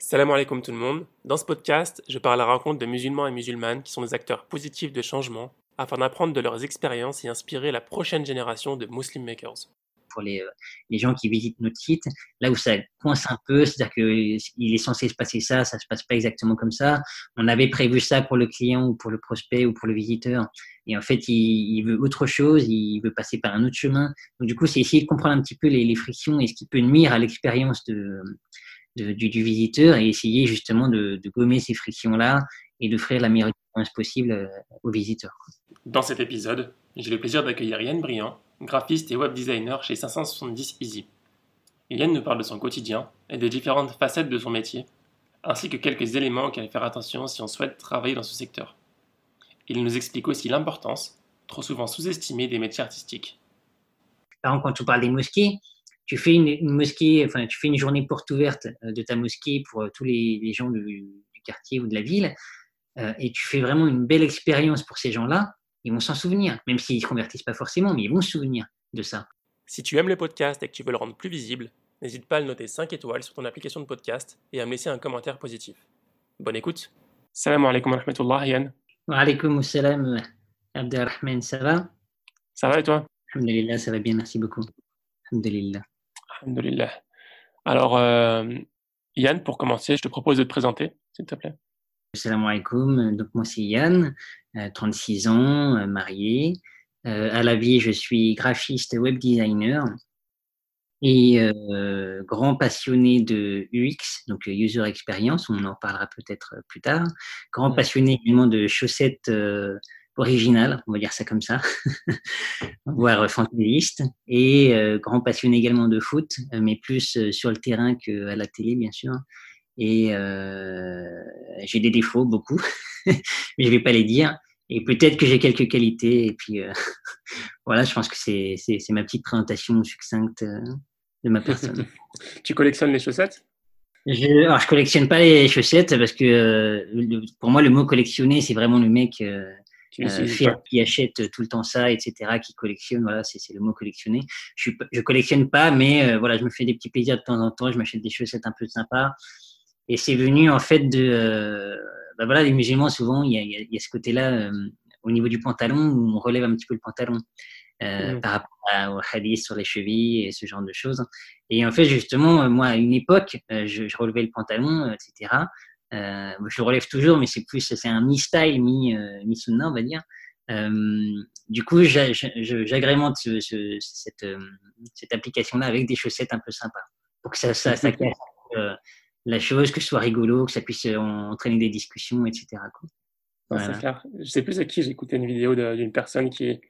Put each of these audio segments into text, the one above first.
Salam alaikum tout le monde. Dans ce podcast, je parle à la rencontre de musulmans et musulmanes qui sont des acteurs positifs de changement afin d'apprendre de leurs expériences et inspirer la prochaine génération de Muslim Makers. Pour les, euh, les gens qui visitent notre site, là où ça coince un peu, c'est-à-dire qu'il est censé se passer ça, ça se passe pas exactement comme ça. On avait prévu ça pour le client ou pour le prospect ou pour le visiteur. Et en fait, il, veut autre chose, il veut passer par un autre chemin. Donc du coup, c'est essayer de comprendre un petit peu les frictions et ce qui peut nuire à l'expérience de, de, du, du, visiteur et essayer justement de, de gommer ces frictions-là et d'offrir la meilleure expérience possible euh, aux visiteurs. Dans cet épisode, j'ai le plaisir d'accueillir Yann Briand, graphiste et web designer chez 570 Easy. Yann nous parle de son quotidien et des différentes facettes de son métier, ainsi que quelques éléments auxquels faire attention si on souhaite travailler dans ce secteur. Il nous explique aussi l'importance, trop souvent sous-estimée, des métiers artistiques. Par exemple, quand tu parles des mosquées, tu fais une, une, mosquée, enfin, tu fais une journée porte ouverte euh, de ta mosquée pour euh, tous les, les gens du, du, quartier ou de la ville, euh, et tu fais vraiment une belle expérience pour ces gens-là, ils vont s'en souvenir, même s'ils ne se convertissent pas forcément, mais ils vont se souvenir de ça. Si tu aimes le podcast et que tu veux le rendre plus visible, n'hésite pas à le noter 5 étoiles sur ton application de podcast et à me laisser un commentaire positif. Bonne écoute. Salam alaikum wa rahmatullah, Yann. Wa alaikum salam, Abdelrahman, ça va? Ça va et toi? Alhamdulillah, ça va bien, merci beaucoup. Alhamdulillah. Alhamdulillah. Alors, euh, Yann, pour commencer, je te propose de te présenter, s'il te plaît. Salam alaikum. Donc, moi, c'est Yann, euh, 36 ans, euh, marié. à la vie, je suis graphiste web designer et euh, grand passionné de UX, donc User Experience, on en parlera peut-être plus tard. Grand passionné également de chaussettes originales, on va dire ça comme ça, voire fantaisiste, et euh, grand passionné également de foot, mais plus sur le terrain qu'à la télé, bien sûr. Et euh, j'ai des défauts, beaucoup, mais je vais pas les dire. Et peut-être que j'ai quelques qualités. Et puis euh, voilà, je pense que c'est ma petite présentation succincte de ma personne. tu collectionnes les chaussettes? Je, alors, je collectionne pas les chaussettes parce que pour moi, le mot collectionner, c'est vraiment le mec euh, euh, qui achète tout le temps ça, etc., qui collectionne. Voilà, c'est le mot collectionner. Je, je collectionne pas, mais euh, voilà, je me fais des petits plaisirs de temps en temps. Je m'achète des chaussettes un peu sympas. Et c'est venu en fait de, euh, bah voilà, les musulmans souvent, il y a, il y a ce côté-là euh, au niveau du pantalon où on relève un petit peu le pantalon. Euh, mmh. par rapport au hadith sur les chevilles et ce genre de choses. Et en fait, justement, moi, à une époque, je, je relevais le pantalon, etc. Euh, je le relève toujours, mais c'est plus, c'est un mi-style, mi-sunna, on va dire. Euh, du coup, j'agrémente ce, ce, cette, cette application-là avec des chaussettes un peu sympas pour que ça, ça, ça casse euh, la chose, que ce soit rigolo, que ça puisse entraîner des discussions, etc. Quoi. Voilà. Clair. Je sais plus à qui écouté une vidéo d'une personne qui,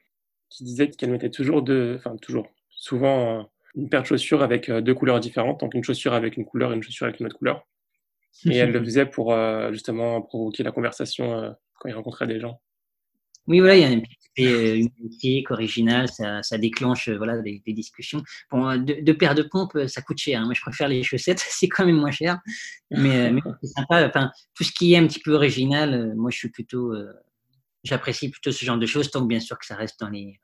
qui disait qu'elle mettait toujours deux, enfin toujours, souvent une paire de chaussures avec deux couleurs différentes, donc une chaussure avec une couleur et une chaussure avec une autre couleur. Et elle le faisait pour euh, justement provoquer la conversation euh, quand il rencontrait des gens. Oui, voilà, il y a une petite musique originale, ça, ça déclenche voilà, des, des, discussions. Bon, deux, paires de pompes, ça coûte cher. Hein. Moi, je préfère les chaussettes, c'est quand même moins cher. Mais, mais c'est sympa. Enfin, tout ce qui est un petit peu original, moi, je suis plutôt. Euh, J'apprécie plutôt ce genre de choses, tant que bien sûr que ça reste dans les,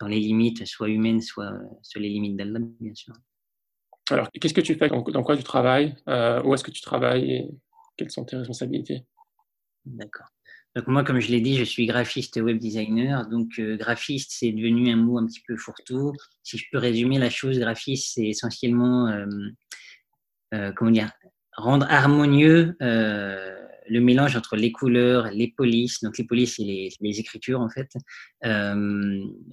dans les limites, soit humaines, soit sur les limites d'Allah, bien sûr. Alors, qu'est-ce que tu fais Dans quoi tu travailles euh, Où est-ce que tu travailles et Quelles sont tes responsabilités? D'accord. Donc moi, comme je l'ai dit, je suis graphiste web designer. Donc euh, graphiste, c'est devenu un mot un petit peu fourre-tout. Si je peux résumer la chose, graphiste, c'est essentiellement, euh, comment dire, rendre harmonieux le mélange entre les couleurs, les polices, donc les polices et les, écritures en fait, euh,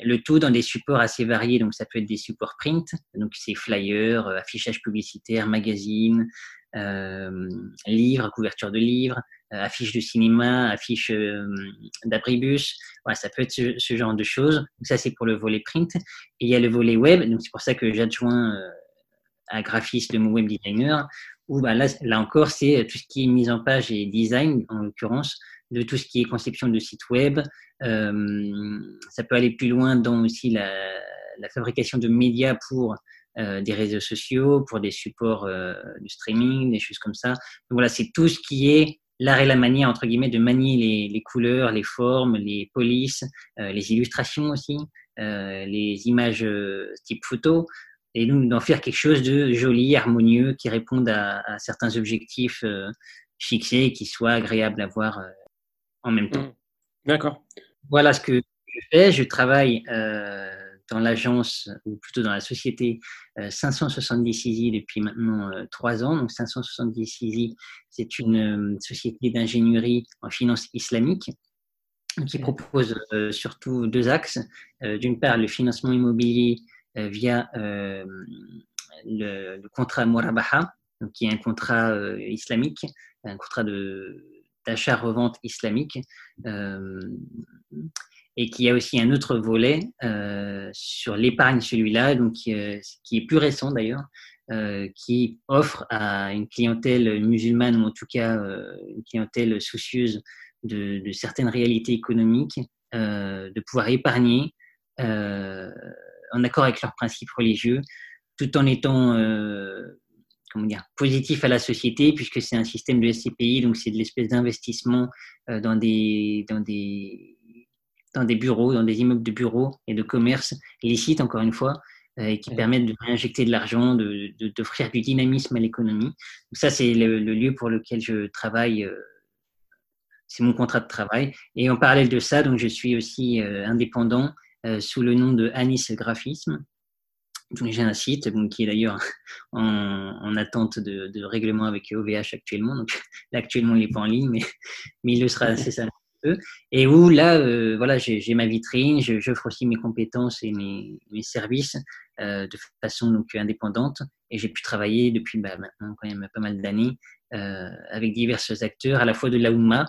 le tout dans des supports assez variés, donc ça peut être des supports print, donc c'est flyers, affichage publicitaire, magazine, euh, livres, couverture de livres, euh, affiches de cinéma, affiches euh, d'abribus, voilà, ça peut être ce, genre de choses. Donc ça c'est pour le volet print. Et il y a le volet web, donc c'est pour ça que j'adjoins à graphiste le mot web designer où bah, là, là encore, c'est tout ce qui est mise en page et design, en l'occurrence, de tout ce qui est conception de site web. Euh, ça peut aller plus loin dans aussi la, la fabrication de médias pour euh, des réseaux sociaux, pour des supports euh, de streaming, des choses comme ça. Donc voilà, c'est tout ce qui est l'art et la manière, entre guillemets, de manier les, les couleurs, les formes, les polices, les illustrations aussi, les images type photo. Et donc d'en faire quelque chose de joli, harmonieux, qui réponde à, certains objectifs fixés et qui soit agréable à voir en même temps. Mmh. D'accord. Voilà ce que je fais. Je travaille dans l'agence, ou plutôt dans la société 570 Easy depuis maintenant trois ans. Donc 570 Easy, c'est une société d'ingénierie en finance islamique qui propose surtout deux axes. D'une part, le financement immobilier via le, contrat Murabaha, qui est un contrat islamique, un contrat d'achat-revente islamique et qui a aussi un autre volet euh, sur l'épargne, celui-là, donc euh, qui est plus récent d'ailleurs, euh, qui offre à une clientèle musulmane ou en tout cas une clientèle soucieuse de, certaines réalités économiques de pouvoir épargner en accord avec leurs principes religieux, tout en étant comment dire, positif à la société, puisque c'est un système de SCPI, donc c'est de l'espèce d'investissement dans des, dans des dans des bureaux, dans des immeubles de bureaux et de commerce illicites, encore une fois, euh, et qui permettent de réinjecter de l'argent, d'offrir de, du dynamisme à l'économie. Ça, c'est le, lieu pour lequel je travaille. Euh, c'est mon contrat de travail. Et en parallèle de ça, donc, je suis aussi euh, indépendant sous le nom de Anis Graphisme. J'ai un site qui est d'ailleurs en, attente de, règlement avec OVH actuellement. Donc, là, actuellement, il n'est pas en ligne, mais, mais il le sera assez ça et où là, euh, voilà, j'ai ma vitrine, j'offre aussi mes compétences et mes, services euh, de façon donc indépendante, et j'ai pu travailler depuis bah, maintenant quand même pas mal d'années euh, avec divers acteurs, à la fois de la Oumma,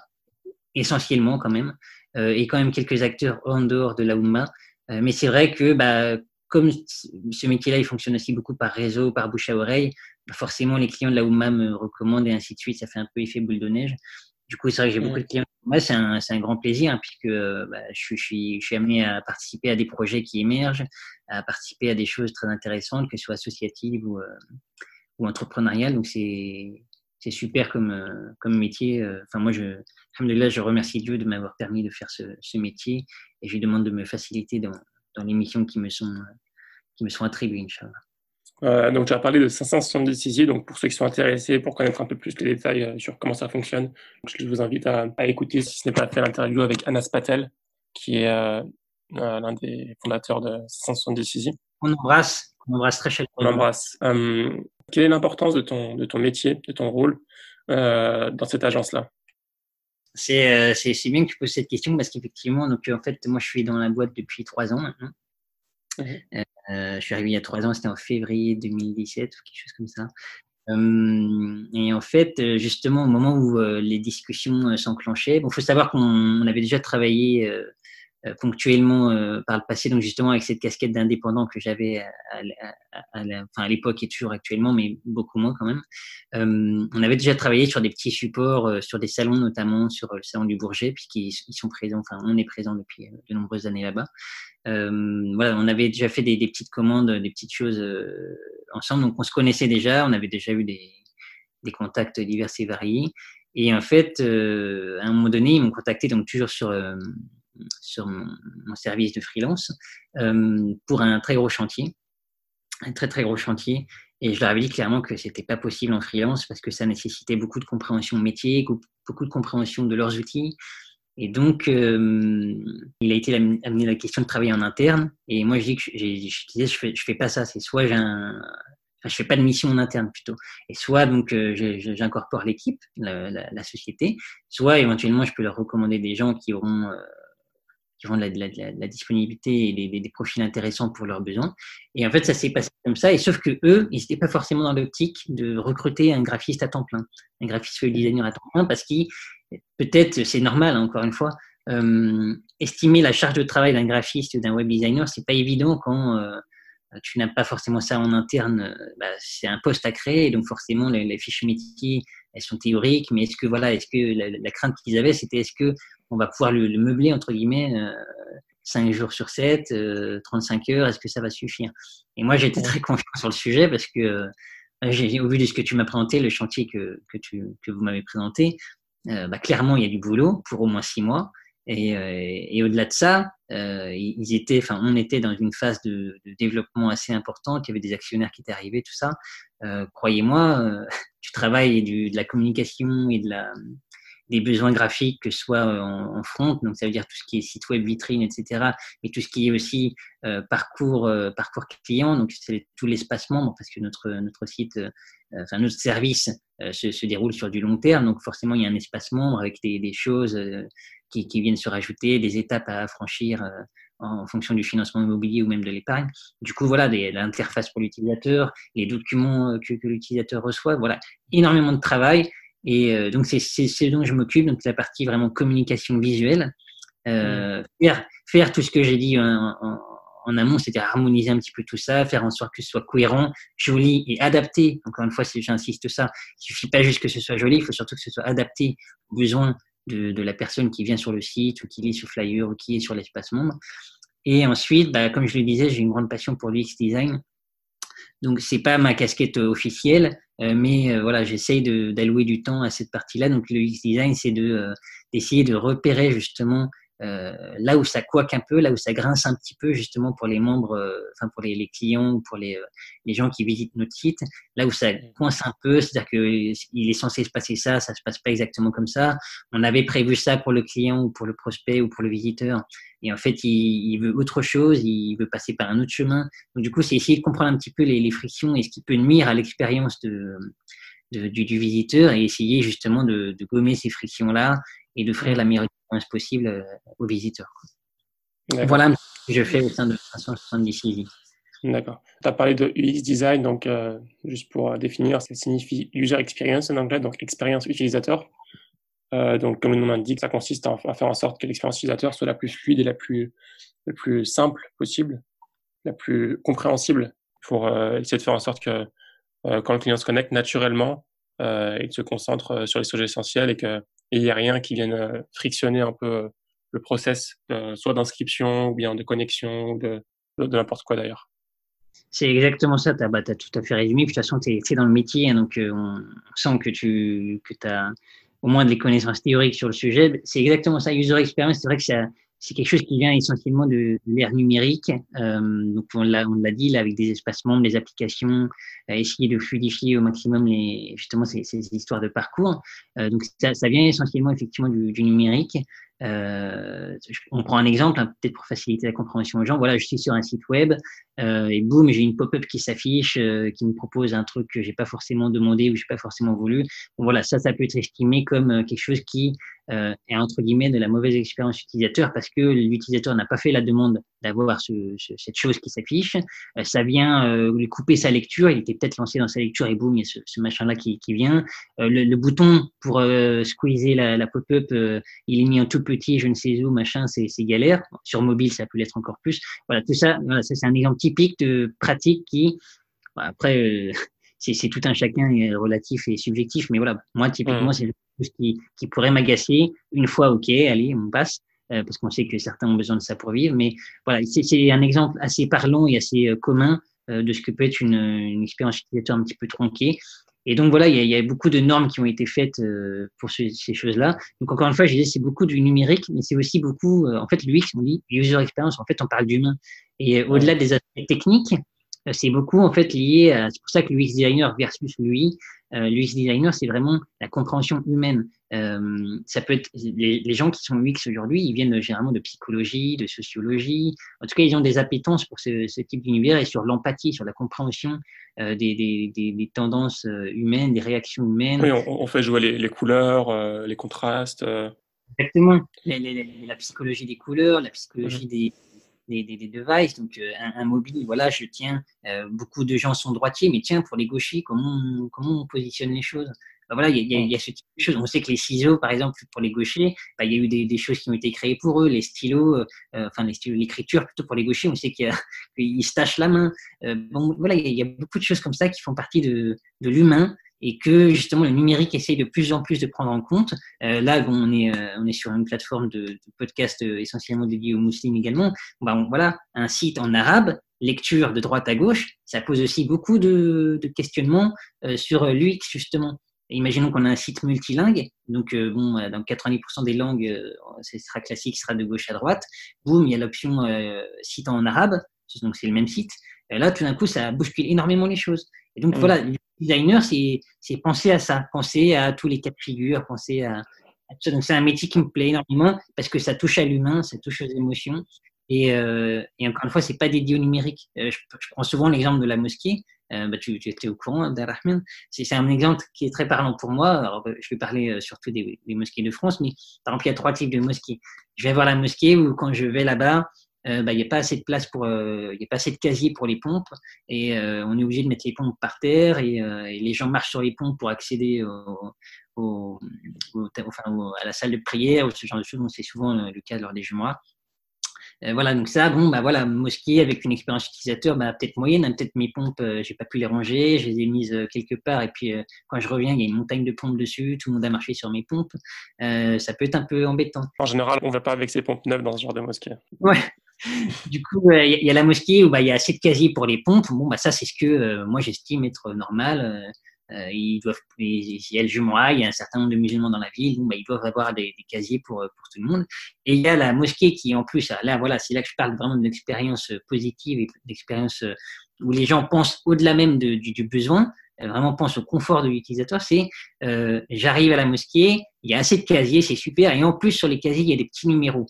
essentiellement quand même, et quand même quelques acteurs en dehors de la Oumma. mais c'est vrai que bah, comme ce métier-là, il fonctionne aussi beaucoup par réseau, par bouche à oreille, bah, forcément les clients de la Oumma me recommandent et ainsi de suite, ça fait un peu effet boule de neige. Du coup, c'est vrai que j'ai beaucoup de clients. Moi, c'est un, un, grand plaisir hein, puisque bah, je, suis, je suis amené à participer à des projets qui émergent, à participer à des choses très intéressantes, que ce soit associatives ou, euh, ou entrepreneuriales. Donc, c'est c'est super comme, euh, comme métier. Euh, enfin, moi, je, je remercie Dieu de m'avoir permis de faire ce, ce, métier et je lui demande de me faciliter dans, dans les missions qui me sont, qui me sont attribuées, Inch'Allah. Euh, donc, tu as parlé de 570 Easy. Donc, pour ceux qui sont intéressés, pour connaître un peu plus les détails sur comment ça fonctionne, je vous invite à, écouter, si ce n'est pas fait, l'interview avec Anas Patel, qui est euh, l'un des fondateurs de 570 Easy. On embrasse, on embrasse très chaleureusement. On embrasse. Quelle est l'importance de ton, de ton métier, de ton rôle dans cette agence-là? C'est, c'est, bien que tu poses cette question parce qu'effectivement, donc en fait, moi je suis dans la boîte depuis trois ans maintenant. Mmh euh, je suis arrivé il y a trois ans, c'était en février 2017 ou quelque chose comme ça. Euh, et en fait, euh, justement, au moment où les discussions s'enclenchaient, il faut savoir qu'on avait déjà travaillé ponctuellement par le passé, donc justement avec cette casquette d'indépendant que j'avais à, l'époque et toujours actuellement, mais beaucoup moins quand même. on avait déjà travaillé sur des petits supports, sur des salons notamment, sur le salon du Bourget, puisqu'ils sont présents, enfin on est présent depuis de nombreuses années là-bas. Euh, voilà, on avait déjà fait des, petites commandes, des petites choses euh, ensemble, donc on se connaissait déjà, on avait déjà eu des, contacts divers et variés. Et en fait, euh, à un moment donné, ils m'ont contacté, donc toujours sur, sur mon, service de freelance, pour un très gros chantier, un très très gros chantier. Et je leur avais dit clairement que c'était pas possible en freelance parce que ça nécessitait beaucoup de compréhension métier, beaucoup de compréhension de leurs outils, et donc, euh, il a été amené la question de travailler en interne. Et moi, je dis que je, je fais, pas ça. C'est soit j'ai un, je fais pas de mission en interne plutôt. Et soit donc euh, j'incorpore l'équipe, la, société, soit éventuellement je peux leur recommander des gens qui auront euh, qui auront de la, la, disponibilité et des, des, profils intéressants pour leurs besoins. Et en fait, ça s'est passé comme ça. Et sauf que eux, ils n'étaient pas forcément dans l'optique de recruter un graphiste à temps plein, un graphiste web designer à temps plein, parce qu'ils peut-être c'est normal, hein, encore une fois, euh, estimer la charge de travail d'un graphiste ou d'un web designer, c'est pas évident quand euh, tu n'as pas forcément ça en interne. Euh, bah, c'est un poste à créer, donc forcément les, fiches métiers, elles sont théoriques, mais est-ce que voilà, est-ce que la, crainte qu'ils avaient, c'était est-ce que on va pouvoir le, meubler entre guillemets 5 jours sur 7, 35 heures, est-ce que ça va suffire? Et moi, j'étais très confiant sur le sujet parce que au vu de ce que tu m'as présenté, le chantier que, que, tu, que vous m'avez présenté, euh, bah, clairement, il y a du boulot pour au moins six mois. Et, au-delà de ça, ils étaient, enfin, on était dans une phase de, développement assez importante. Il y avait des actionnaires qui étaient arrivés, tout ça. Croyez-moi, du travail et de la communication et de la, des besoins graphiques, que ce soit euh, en, front, donc ça veut dire tout ce qui est site web, vitrine, etc., mais tout ce qui est aussi euh, parcours, euh, parcours client, donc c'est tout l'espace membre, parce que notre, notre site, enfin notre service se, se, déroule sur du long terme, donc forcément il y a un espace membre avec des, des choses qui, qui, viennent se rajouter, des étapes à franchir en fonction du financement immobilier ou même de l'épargne. Du coup, voilà, l'interface pour l'utilisateur, les documents que, que l'utilisateur reçoit, voilà, énormément de travail. Et euh, donc, c'est ce dont je m'occupe, donc la partie vraiment communication visuelle. Euh, faire, faire, tout ce que j'ai dit en, en, amont, c'est-à-dire harmoniser un petit peu tout ça, faire en sorte que ce soit cohérent, joli et adapté. Encore une fois, j'insiste ça, il suffit pas juste que ce soit joli, il faut surtout que ce soit adapté aux besoins de, de, la personne qui vient sur le site ou qui lit sur flyer ou qui est sur l'espace monde. Et ensuite, bah, comme je le disais, j'ai une grande passion pour l'UX design. Donc, c'est pas ma casquette officielle, euh, mais euh, voilà, j'essaye d'allouer du temps à cette partie-là. Donc, le UX design, c'est euh, d'essayer de, repérer justement là où ça coaque un peu, là où ça grince un petit peu, justement pour les membres, enfin pour les, clients ou pour les, les, gens qui visitent notre site, là où ça coince un peu, c'est-à-dire qu'il est censé se passer ça, ça se passe pas exactement comme ça. On avait prévu ça pour le client ou pour le prospect ou pour le visiteur, et en fait, il, veut autre chose, il veut passer par un autre chemin. Donc, du coup, c'est essayer de comprendre un petit peu les, frictions et ce qui peut nuire à l'expérience de, du, visiteur et essayer justement de, gommer ces frictions-là et d'offrir la meilleure expérience possible euh, aux visiteurs. Voilà ce que je fais au sein de 370 Easy. D'accord. Tu as parlé de UX design, donc euh, juste pour définir, ça signifie user experience en anglais, donc expérience utilisateur. Euh, donc, comme le nom l'indique, ça consiste à, faire en sorte que l'expérience utilisateur soit la plus fluide et la plus, la plus simple possible, la plus compréhensible pour euh, essayer de faire en sorte que quand le client se connecte naturellement, il se concentre sur les sujets essentiels et qu'il n'y ait rien qui vienne frictionner un peu le process, soit d'inscription ou bien de connexion ou de, n'importe quoi d'ailleurs. C'est exactement ça, tu as, bah, tout à fait résumé. De toute façon, tu es, dans le métier, hein, donc on sent que tu que as au moins des connaissances théoriques sur le sujet. C'est exactement ça, user experience. C'est vrai que c'est quelque chose qui vient essentiellement de, l'ère numérique. Euh, donc on l'a, on l'a dit là avec des espaces membres, des applications, euh, essayer de fluidifier au maximum les, justement ces, ces histoires de parcours. Euh, donc ça, ça, vient essentiellement effectivement du, du numérique. Euh, on prend un exemple, hein, peut-être pour faciliter la compréhension aux gens. Voilà, je suis sur un site web euh, et boum, j'ai une pop-up qui s'affiche, euh, qui me propose un truc que j'ai pas forcément demandé ou j'ai pas forcément voulu. Voilà, ça, ça peut être estimé comme euh, quelque chose qui euh, est entre guillemets de la mauvaise expérience utilisateur parce que l'utilisateur n'a pas fait la demande d'avoir ce, cette chose qui s'affiche. Euh, ça vient lui couper sa lecture. Il était peut-être lancé dans sa lecture et boum, il y a ce, ce machin-là qui, qui, vient. Le, le, bouton pour squeezer la, la pop-up, il est mis en tout petit, je ne sais où, machin, c'est galère. Sur mobile, ça peut l'être encore plus. Voilà, tout ça, voilà, ça c'est un exemple typique de pratique qui, après, euh, c'est tout un chacun relatif et subjectif, mais voilà, moi typiquement, c'est ce qui, qui pourrait m'agacer. Une fois, ok, allez, on passe. Euh, parce qu'on sait que certains ont besoin de ça pour vivre, mais voilà, c'est un exemple assez parlant et assez euh, commun de ce que peut être une, une expérience utilisateur un petit peu tronquée. Et donc voilà, il y, a, il y, a, beaucoup de normes qui ont été faites euh, pour ces choses-là. Donc encore une fois, je disais, c'est beaucoup du numérique, mais c'est aussi beaucoup, euh, en fait, l'UX, on dit user experience, en fait, on parle d'humain. Et euh, au-delà des aspects techniques, c'est beaucoup en fait lié à, c'est pour ça que l'UX designer versus lui, euh, l'UX designer, c'est vraiment la compréhension humaine. Euh, ça peut être les, les, gens qui sont UX aujourd'hui, ils viennent généralement de psychologie, de sociologie. En tout cas, ils ont des appétences pour ce, ce type d'univers et sur l'empathie, sur la compréhension euh, des, des, des, des, tendances euh, humaines, des réactions humaines. Oui, on, on fait jouer les, les couleurs, les contrastes. Exactement. La psychologie des couleurs, la psychologie mmh. des des, des, des, devices. Donc, euh, un, un, mobile, voilà, je tiens, euh, beaucoup de gens sont droitiers, mais tiens, pour les gauchers, comment, comment on positionne les choses? Ben voilà, il y, a, il y, a, ce type de choses. On sait que les ciseaux, par exemple, pour les gauchers, ben, il y a eu des, des, choses qui ont été créées pour eux, les stylos, euh, enfin les stylos, l'écriture plutôt pour les gauchers. On sait qu'ils se tachent la main. Euh, bon, voilà, il y, y, a beaucoup de choses comme ça qui font partie de, de l'humain et que justement le numérique essaye de plus en plus de prendre en compte. Euh, là, bon, on est euh, on est sur une plateforme de, de podcast euh, essentiellement dédiée aux musulmans également. Bon, voilà, un site en arabe, lecture de droite à gauche, ça pose aussi beaucoup de, de questionnements euh, sur l'UX justement. Imaginons qu'on a un site multilingue, donc bon, dans 90% des langues, ce sera classique, ce sera de gauche à droite. Boum, il y a l'option site en arabe, donc c'est le même site. Et là, tout d'un coup, ça bouscule énormément les choses. Et donc, mm. voilà, designer, c'est penser à ça, penser à tous les cas de figure, penser à, donc c'est un métier qui me plaît énormément parce que ça touche à l'humain, ça touche aux émotions. Et, euh, et encore une fois, c'est pas dédié au numérique. Euh, je, prends souvent l'exemple de la mosquée. Euh, bah, tu, tu, étais au courant, Darahman. C'est un exemple qui est très parlant pour moi. Alors, euh, je vais parler euh, surtout des, des, mosquées de France, mais par exemple, il y a trois types de mosquées. Je vais voir la mosquée où quand je vais là-bas, bah, il n'y a pas assez de place pour, il y a pas assez de casiers pour les pompes et on est obligé de mettre les pompes par terre et, et, les gens marchent sur les pompes pour accéder au, au, enfin, à la salle de prière ou ce genre de choses. c'est souvent euh, le cas lors des jumeaux. Euh, voilà, donc ça, bon, bah voilà, mosquée avec une expérience utilisateur, bah, peut-être moyenne, hein, peut-être mes pompes, euh, j'ai pas pu les ranger, je les ai mises quelque part, et puis quand je reviens, il y a une montagne de pompes dessus, tout le monde a marché sur mes pompes, ça peut être un peu embêtant. En général, on va pas avec ses pompes neuves dans ce genre de mosquée. Ouais. Du coup, il y, a la mosquée où bah, il y a assez de casiers pour les pompes. Bon, bah ça, c'est ce que moi j'estime être normal. Euh, ils doivent, il y a le jumeau il y a un certain nombre de musulmans dans la ville, bah, ils doivent avoir des, casiers pour, pour tout le monde. Et il y a la mosquée qui, en plus, là, voilà, c'est là que je parle vraiment d'une expérience positive et d'expérience euh, où les gens pensent au-delà même du, besoin, euh, vraiment pensent au confort de l'utilisateur. C'est, euh, j'arrive à la mosquée, il y a assez de casiers, c'est super, et en plus sur les casiers, il y a des petits numéros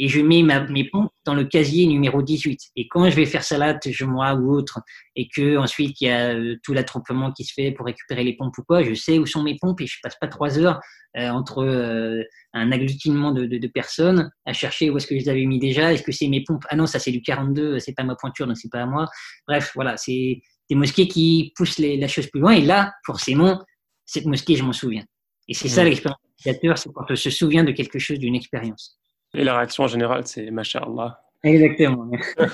et je mets ma, mes pompes dans le casier numéro 18. Et quand je vais faire salade, je moi ou autre, et que ensuite il y a euh, tout l'attroupement qui se fait pour récupérer les pompes ou quoi, je sais où sont mes pompes et je passe pas trois heures euh, entre euh, un agglutinement de, de, de, personnes à chercher où est-ce que je les avais mis déjà. Est-ce que c'est mes pompes? Ah non, ça c'est du 42, c'est pas ma pointure, donc c'est pas à moi. Bref, voilà, c'est des mosquées qui poussent les, la chose plus loin. Et là, forcément, cette mosquée, je m'en souviens. Et c'est ça l'expérience c'est quand on se souvient de quelque chose, d'une expérience. Et la réaction en général, c'est Masha'Allah. Exactement.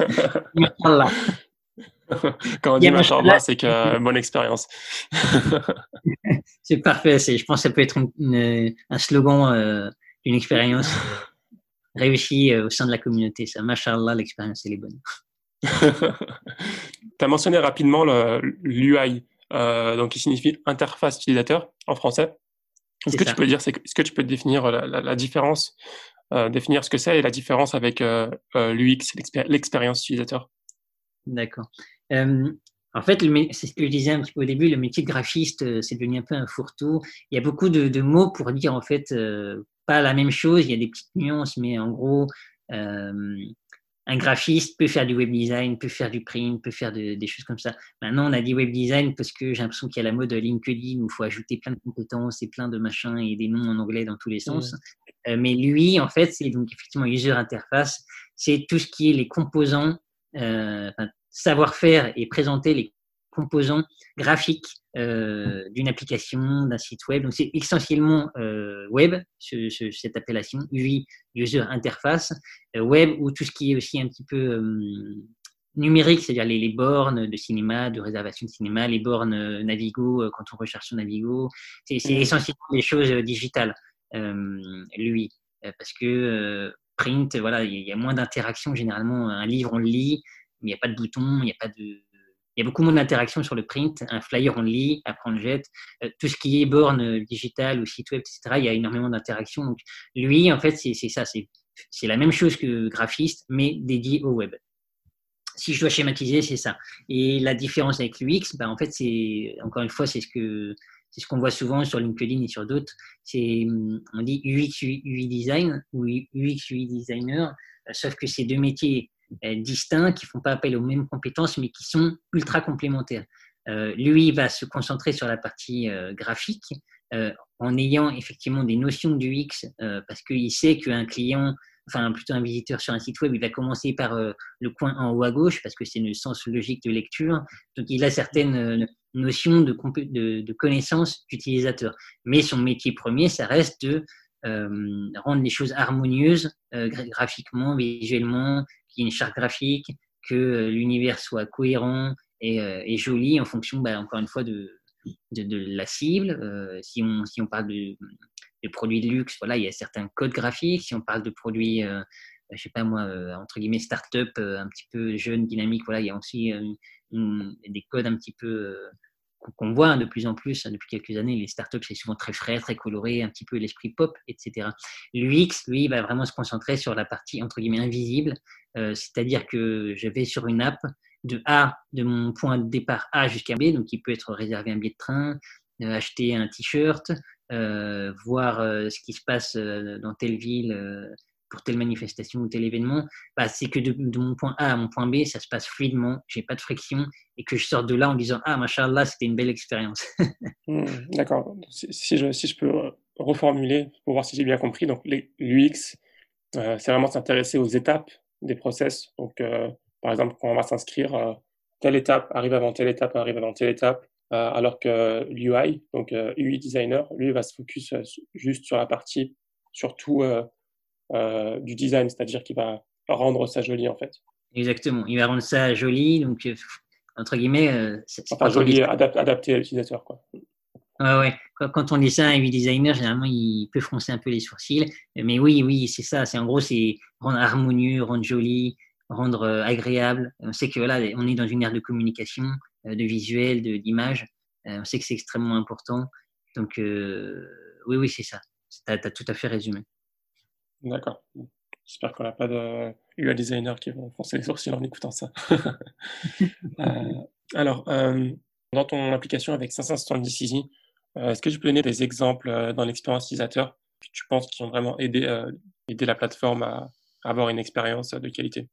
Masha'Allah. Quand on dit Masha'Allah, c'est que bonne expérience. c'est parfait. Je pense que ça peut être un slogan euh, d'une expérience réussie euh, au sein de la communauté. Ça, Masha'Allah, l'expérience, elle est bonne. tu as mentionné rapidement l'UI, euh, donc qui signifie interface utilisateur en français. Est-ce que, tu peux dire, est-ce que tu peux définir la, la, la différence euh, définir ce que c'est et la différence avec euh, euh, l'UX, l'expérience utilisateur. D'accord. en fait, c'est ce que je disais un petit peu au début, le métier de graphiste, c'est devenu un peu un fourre-tout. Il y a beaucoup de, de, mots pour dire en fait pas la même chose. Il y a des petites nuances, mais en gros, un graphiste peut faire du web design, peut faire du print, peut faire des choses comme ça. Maintenant, on a dit web design parce que j'ai l'impression qu'il y a la mode LinkedIn où il faut ajouter plein de compétences et plein de machins et des noms en anglais dans tous les sens. Euh, mais lui, en fait, c'est donc effectivement user interface. C'est tout ce qui est les composants, euh, savoir faire et présenter les composants graphiques euh, d'une application, d'un site web. Donc c'est essentiellement euh, web, ce, ce, cette appellation UI User Interface, euh, web ou tout ce qui est aussi un petit peu numérique, c'est-à-dire les, les, bornes de cinéma, de réservation de cinéma, les bornes Navigo quand on recherche sur Navigo. C'est mmh. essentiellement des choses digitales, lui, parce que print, voilà, il y a moins d'interaction généralement. Un livre on le lit, mais il n'y a pas de bouton, il n'y a pas de il y a beaucoup moins d'interaction sur le print. Un flyer, on le lit, après on le jette. Euh, tout ce qui est borne digitale ou site web, etc., il y a énormément d'interaction. Donc, lui, en fait, c'est ça. C'est la même chose que graphiste, mais dédié au web. Si je dois schématiser, c'est ça. Et la différence avec l'UX, bah, en fait, c'est encore une fois, c'est ce que c'est ce qu'on voit souvent sur LinkedIn et sur d'autres. C'est on dit UX UI design ou UX UI designer, euh, sauf que ces deux métiers euh, distincts, qui font pas appel aux mêmes compétences, mais qui sont ultra complémentaires. Euh, lui va se concentrer sur la partie euh, graphique en ayant effectivement des notions du X parce qu'il sait qu'un client, enfin plutôt un visiteur sur un site web, il va commencer par le coin en haut à gauche parce que c'est le sens logique de lecture. Donc il a certaines notions de, connaissances d'utilisateur. Mais son métier premier, ça reste de rendre les choses harmonieuses graphiquement, visuellement, qu'il y ait une charte graphique, que euh, l'univers soit cohérent et, euh, joli en fonction, bah, encore une fois, de, la cible. Euh, si, on, parle de, produits de luxe, voilà, il y a certains codes graphiques. Si on parle de produits, euh, je sais pas moi, entre guillemets, start-up, un petit peu jeune, dynamique, voilà, il y a aussi des codes un petit peu qu'on voit de plus en plus hein, depuis quelques années. Les startups, c'est souvent très frais, très coloré, un petit peu l'esprit pop, etc. L'UX, lui, va vraiment se concentrer sur la partie, entre guillemets, invisible. Euh, c'est-à-dire que je vais sur une app de A, de mon point de départ A jusqu'à B, donc il peut être réservé un billet de train, euh, acheter un t-shirt, euh, voir ce qui se passe dans telle ville pour telle manifestation ou tel événement, bah, c'est que de, mon point A à mon point B, ça se passe fluidement, j'ai pas de friction et que je sors de là en disant Ah, machallah, c'était une belle expérience. Hmm, d'accord. Si, je, si je peux reformuler pour voir si j'ai bien compris, donc l'UX, euh, c'est vraiment s'intéresser aux étapes des process. Donc, euh, par exemple, quand on va s'inscrire, euh, telle étape arrive avant telle étape, arrive avant telle étape, alors que l'UI, donc UI designer, lui va se focus juste sur la partie surtout euh, du design, c'est-à-dire qu'il va rendre ça joli en fait. Exactement, il va rendre ça joli, donc euh, entre guillemets. Euh, enfin, joli, adapté à l'utilisateur. Quoi. Ouais, ouais. Quand on dit ça, un designer, généralement, il peut froncer un peu les sourcils. Mais oui, oui, c'est ça. C'est en gros, c'est rendre harmonieux, rendre joli, rendre agréable. On sait que voilà, on est dans une ère de communication, de visuel, d'image. On sait que c'est extrêmement important. Donc, oui, oui, c'est ça. Tu as, tout à fait résumé. D'accord. J'espère qu'on n'a pas de UI designers qui vont foncer les sourcils en écoutant ça. Euh, alors, euh, dans ton application avec 570 Easy, euh, est-ce que tu peux donner des exemples dans l'expérience utilisateur que tu penses qui ont vraiment aidé, la plateforme à, avoir une expérience de qualité?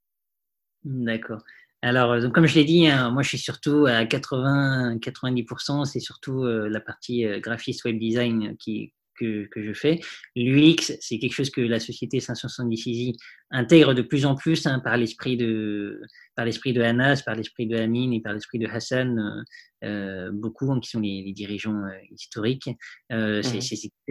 D'accord. Alors, comme je l'ai dit, hein, moi je suis surtout à 80-90%, c'est surtout la partie graphiste web design qui, que, je fais. L'UX, c'est quelque chose que la société 570 intègre de plus en plus hein, par l'esprit de par l'esprit de Anas, par l'esprit de Amin et par l'esprit de Hassan, euh, euh, beaucoup hein, qui sont les, dirigeants euh, historiques. Mmh c'est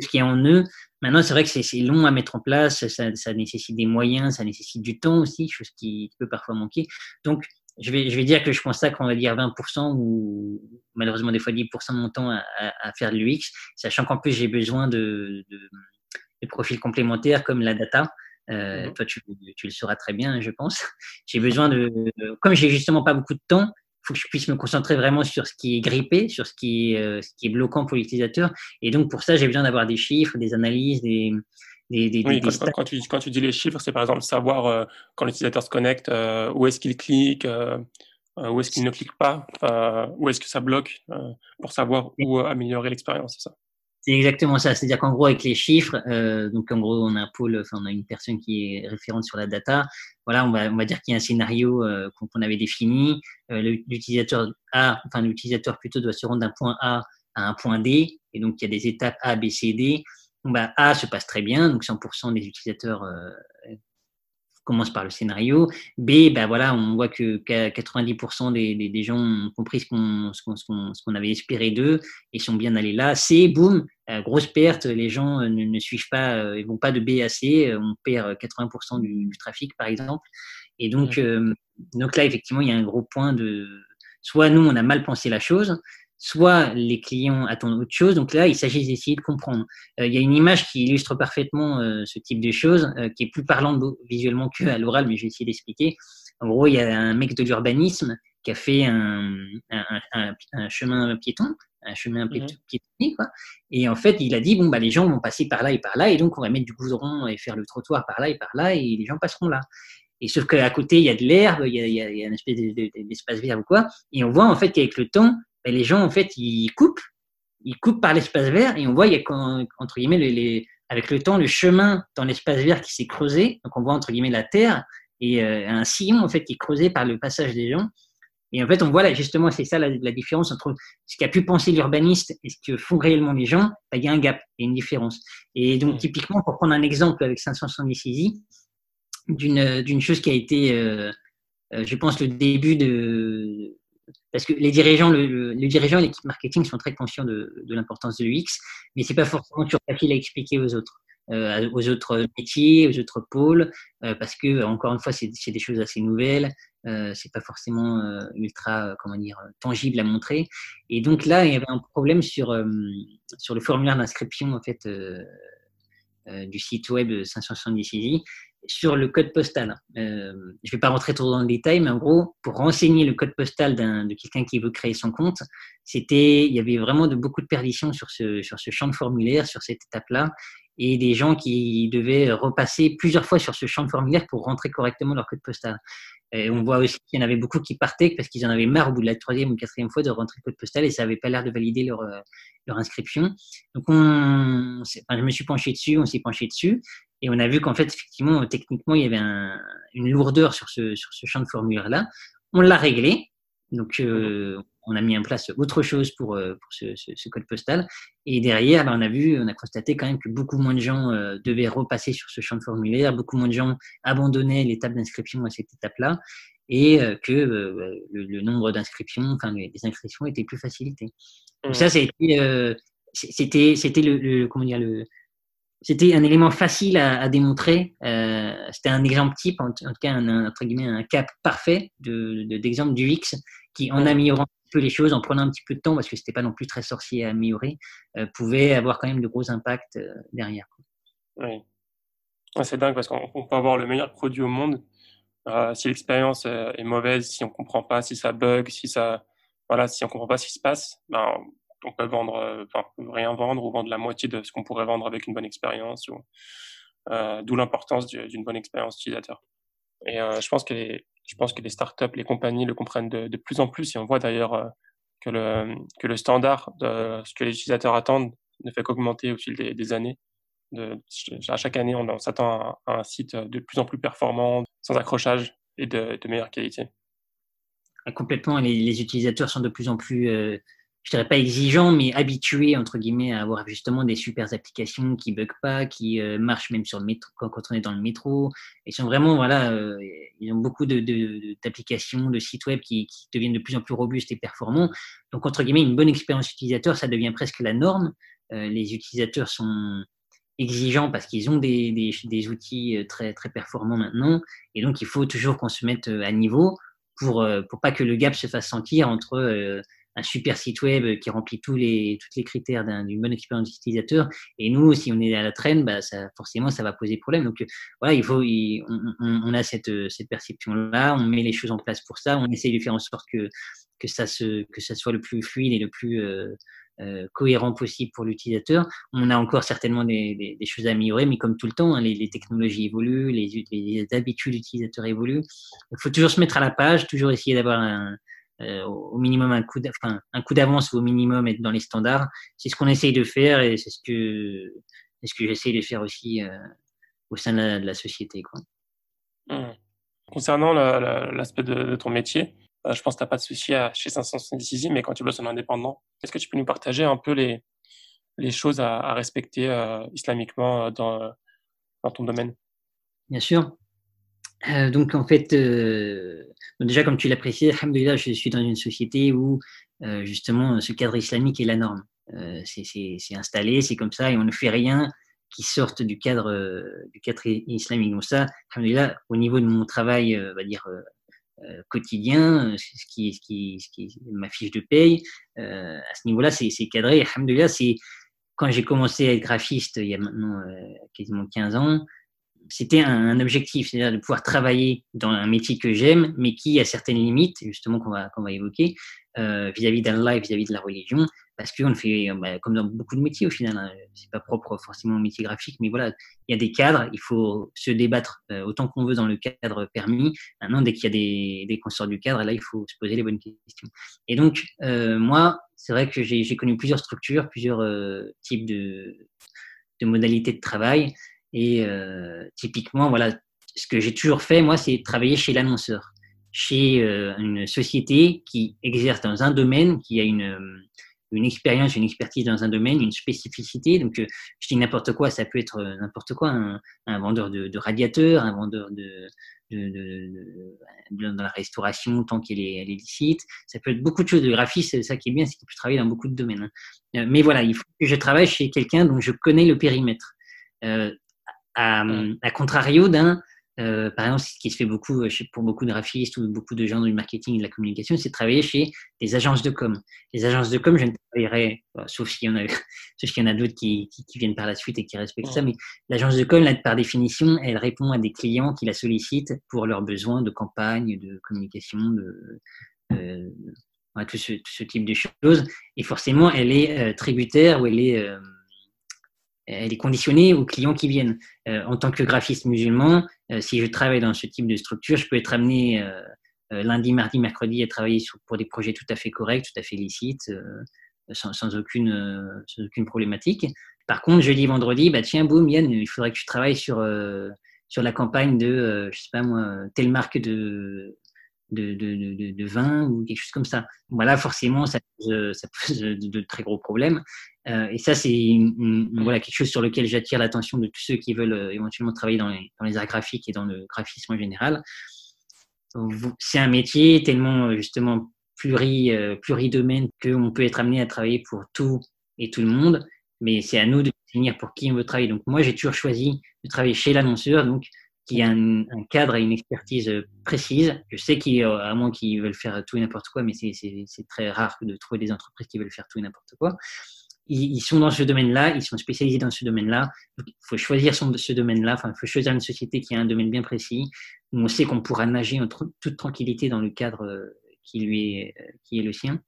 ce qui est en eux. Maintenant, c'est vrai que c'est long à mettre en place, ça, ça, nécessite des moyens, ça nécessite du temps aussi, chose qui peut parfois manquer. Donc, je vais, je vais dire que je consacre, on va dire, 20% ou malheureusement des fois 10% de mon temps à, à, faire de l'UX, sachant qu'en plus j'ai besoin de, de, profils complémentaires comme la data. Euh, mhm. Toi, tu, tu, le sauras très bien, je pense. J'ai besoin de, comme j'ai justement pas beaucoup de temps, il faut que je puisse me concentrer vraiment sur ce qui est grippé, sur ce qui est, euh, ce qui est bloquant pour l'utilisateur. Et donc, pour ça, j'ai besoin d'avoir des chiffres, des analyses, des, oui, quand, tu, quand, tu, dis les chiffres, c'est par exemple savoir euh, quand l'utilisateur se connecte, euh, où est-ce qu'il clique, euh, où est-ce qu'il ne clique pas, où est-ce que ça bloque, pour savoir où améliorer l'expérience, c'est ça C'est exactement ça. C'est-à-dire qu'en gros, avec les chiffres, donc en gros, on a un pôle, enfin, on a une personne qui est référente sur la data. Voilà, on va, on va dire qu'il y a un scénario qu'on avait défini. l'utilisateur A, enfin l'utilisateur plutôt doit se rendre d'un point A à un point D, et donc il y a des étapes A, B, C, D. Bah, A se passe très bien, donc 100% des utilisateurs euh, commencent par le scénario. B, bah voilà, on voit que 90% des, des, gens ont compris ce qu'on avait espéré d'eux et sont bien allés là. C, boum, euh, grosse perte, les gens euh, ne, suivent pas, ils vont pas de B à C, on perd 80% du, trafic par exemple. Et donc, donc là, effectivement, il y a un gros point de soit nous, on a mal pensé la chose, soit les clients attendent autre chose. Donc là, il s'agit d'essayer de comprendre. Euh, il y a une image qui illustre parfaitement euh, ce type de choses, euh, qui est plus parlante visuellement qu'à l'oral, mais je vais essayer d'expliquer. En gros, il y a un mec de l'urbanisme qui a fait un, chemin piéton, un chemin mmh piétonnier, quoi. Et en fait, il a dit bon bah les gens vont passer par là et par là, et donc on va mettre du goudron et faire le trottoir par là et par là, et les gens passeront là. Et sauf qu'à côté, il y a de l'herbe, il, il, y a une espèce d'espace vert ou quoi. Et on voit en fait qu'avec le temps, ben, les gens, en fait, ils coupent, ils coupent par l'espace vert et on voit, il y a, entre guillemets, les, avec le temps, le chemin dans l'espace vert qui s'est creusé. Donc, on voit, entre guillemets, la terre et euh, un sillon, en fait, qui est creusé par le passage des gens. Et en fait, on voit là, justement, c'est ça la, différence entre ce qu'a pu penser l'urbaniste et ce que font réellement les gens. Ben, il y a un gap, il y a une différence. Et donc, typiquement, pour prendre un exemple avec 570 d'une chose qui a été, euh, euh, je pense, le début de, parce que les dirigeants, le, dirigeant et l'équipe marketing sont très conscients de, l'importance de l'UX, mais c'est pas forcément toujours facile à expliquer aux autres, euh, aux autres métiers, aux autres pôles, euh, parce que encore une fois, c'est des choses assez nouvelles, euh, c'est pas forcément euh, ultra, comment dire, tangible à montrer. Et donc là, il y avait un problème sur sur le formulaire d'inscription en fait du site web 570 sur le code postal. Euh, je ne vais pas rentrer trop dans le détail, mais en gros, pour renseigner le code postal de quelqu'un qui veut créer son compte, c'était, il y avait vraiment de, beaucoup de perditions sur ce, sur ce champ de formulaire, sur cette étape-là, et des gens qui devaient repasser plusieurs fois sur ce champ de formulaire pour rentrer correctement leur code postal. On voit aussi qu'il y en avait beaucoup qui partaient parce qu'ils en avaient marre au bout de la troisième ou quatrième fois de rentrer le code postal et ça n'avait pas l'air de valider leur, euh, inscription. Donc je me suis penché dessus, on s'est penché dessus et on a vu qu'en fait, effectivement, techniquement, il y avait une lourdeur sur ce, sur ce champ de formulaire-là. On l'a réglé. Donc, euh, on a mis en place autre chose pour, euh, pour ce, ce, code postal. Et derrière, ben, on a vu, on a constaté quand même que beaucoup moins de gens euh, devaient repasser sur ce champ de formulaire, beaucoup moins de gens abandonnaient l'étape d'inscription à cette étape-là, et que le, nombre d'inscriptions, enfin, les, inscriptions étaient plus facilitées. Donc, ça, c'était, c'était, c'était le, comment dire, le, c'était un élément facile à, démontrer. Euh, c'était un exemple type, en, tout cas un, entre guillemets, un cap parfait d'exemple de, du X qui, en améliorant un peu les choses, en prenant un petit peu de temps, parce que c'était pas non plus très sorcier à améliorer, euh, pouvait avoir quand même de gros impacts euh, derrière. Oui. c'est dingue parce qu'on peut avoir le meilleur produit au monde. si l'expérience est mauvaise, si on comprend pas, si ça bug, si ça, voilà, si on comprend pas ce qui se passe, ben, on peut vendre, euh, enfin, rien vendre ou vendre la moitié de ce qu'on pourrait vendre avec une bonne expérience. Euh, D'où l'importance d'une bonne expérience utilisateur. Et euh, je pense que les, je pense que les startups, les compagnies le comprennent de, plus en plus. Et on voit d'ailleurs euh, que le, que le standard de ce que les utilisateurs attendent ne fait qu'augmenter au fil des, années. À chaque année, on, s'attend à, un site de plus en plus performant, sans accrochage et de, de meilleure qualité. Ah, complètement. Les, les, utilisateurs sont de plus en plus euh, je dirais pas exigeant, mais habitué entre guillemets à avoir justement des super applications qui bug pas, qui euh, marchent même sur le métro quand, on est dans le métro. Ils sont vraiment voilà, euh, ils ont beaucoup d'applications, de, de, sites web qui, qui, deviennent de plus en plus robustes et performants. Donc entre guillemets, une bonne expérience utilisateur, ça devient presque la norme. Euh, les utilisateurs sont exigeants parce qu'ils ont des, des, des, outils très très performants maintenant, et donc il faut toujours qu'on se mette à niveau pour pour pas que le gap se fasse sentir entre un super site web qui remplit tous les, toutes les critères d'une bonne expérience utilisateur. Et nous, si on est à la traîne, bah, ça, forcément, ça va poser problème. Donc, voilà, il faut, on, on, a cette, cette perception-là, on met les choses en place pour ça, on essaye de faire en sorte que, que, ça, se, que ça soit le plus fluide et le plus euh, euh, cohérent possible pour l'utilisateur. On a encore certainement des, des, des, choses à améliorer, mais comme tout le temps, hein, les, les, technologies évoluent, les, les habitudes utilisateurs évoluent. Il faut toujours se mettre à la page, toujours essayer d'avoir un, au minimum un coup, enfin, un coup d'avance ou au minimum être dans les standards. C'est ce qu'on essaye de faire et c'est ce que, ce que j'essaye de faire aussi euh, au sein de la, société. Quoi. Mmh. Concernant l'aspect de, ton métier, euh, je pense que tu n'as pas de souci chez 576 mais quand tu bosses en indépendant, est-ce que tu peux nous partager un peu les, les choses à, respecter islamiquement dans, dans ton domaine? Bien sûr. Euh, donc en fait, euh, déjà comme tu l'as précisé, je suis dans une société où euh, justement ce cadre islamique est la norme. c'est installé, c'est comme ça, et on ne fait rien qui sorte du cadre islamique. Donc ça, au niveau de mon travail, on va dire quotidien, ce qui, ce qui ma fiche de paye, à ce niveau-là, c'est cadré. c'est quand j'ai commencé à être graphiste il y a maintenant quasiment 15 ans c'était un, objectif, c'est-à-dire de pouvoir travailler dans un métier que j'aime, mais qui a certaines limites, justement, qu'on va, qu'on va évoquer, euh, vis-à-vis d'un live, vis-à-vis de la religion, parce qu'on fait, bah, comme dans beaucoup de métiers au final, hein, c'est pas propre forcément au métier graphique, mais voilà, il y a des cadres, il faut se débattre euh, autant qu'on veut dans le cadre permis. Maintenant, dès qu'il y a des, des consorts du cadre, là, il faut se poser les bonnes questions. Et donc, euh, moi, c'est vrai que j'ai connu plusieurs structures, plusieurs types de modalités de travail. Et euh, typiquement, voilà, ce que j'ai toujours fait, moi, c'est travailler chez l'annonceur, chez euh, une société qui exerce dans un domaine, qui a une, euh, une expérience, une expertise dans un domaine, une spécificité. Donc, je dis n'importe quoi, ça peut être n'importe quoi, un, vendeur de, de, radiateurs, un vendeur de, de, de, dans la restauration tant qu'elle est, elle est licite. Ça peut être beaucoup de choses. de graphiste, c'est ça qui est bien, c'est qu'il peut travailler dans beaucoup de domaines. Hein. Mais voilà, il faut que je travaille chez quelqu'un dont je connais le périmètre à, à contrario d'un euh, par exemple, ce qui se fait beaucoup pour beaucoup de graphistes ou beaucoup de gens du marketing et de la communication, c'est de travailler chez des agences de com. Les agences de com, je ne travaillerai, sauf s'il y en a, sauf qu'il y en a d'autres qui, qui, viennent par la suite et qui respectent ça, mais l'agence de com, là, par définition, elle répond à des clients qui la sollicitent pour leurs besoins de campagne, de communication, de, euh, tout, ce, tout, ce, type de choses. Et forcément, elle est euh, tributaire ou elle est, euh, elle est conditionnée aux clients qui viennent. en tant que graphiste musulman, si je travaille dans ce type de structure, je peux être amené lundi, mardi, mercredi à travailler sur, pour des projets tout à fait corrects, tout à fait licites, sans, sans, aucune, sans aucune problématique. Par contre, jeudi, vendredi, bah tiens, boum, Yann, il faudrait que tu travailles sur, sur la campagne de, je sais pas moi, telle marque de, de, de, de, vin ou quelque chose comme ça. Voilà, forcément, ça pose, ça pose de, très gros problèmes. Euh, et ça, c'est voilà, quelque chose sur lequel j'attire l'attention de tous ceux qui veulent euh, éventuellement travailler dans les, dans les arts graphiques et dans le graphisme en général. C'est un métier tellement euh, justement pluri, pluridomaine qu'on peut être amené à travailler pour tout et tout le monde, mais c'est à nous de définir pour qui on veut travailler. Donc moi, j'ai toujours choisi de travailler chez l'annonceur, donc qui a un, cadre et une expertise euh, précise. Je sais qu'à moins qu'ils veulent faire tout et n'importe quoi, mais c'est très rare de trouver des entreprises qui veulent faire tout et n'importe quoi. Ils, sont dans ce domaine-là, ils sont spécialisés dans ce domaine-là. Il faut choisir son, ce domaine-là, enfin, il faut choisir une société qui a un domaine bien précis, où on sait qu'on pourra nager en toute tranquillité dans le cadre euh, qui lui est, euh, qui est le sien.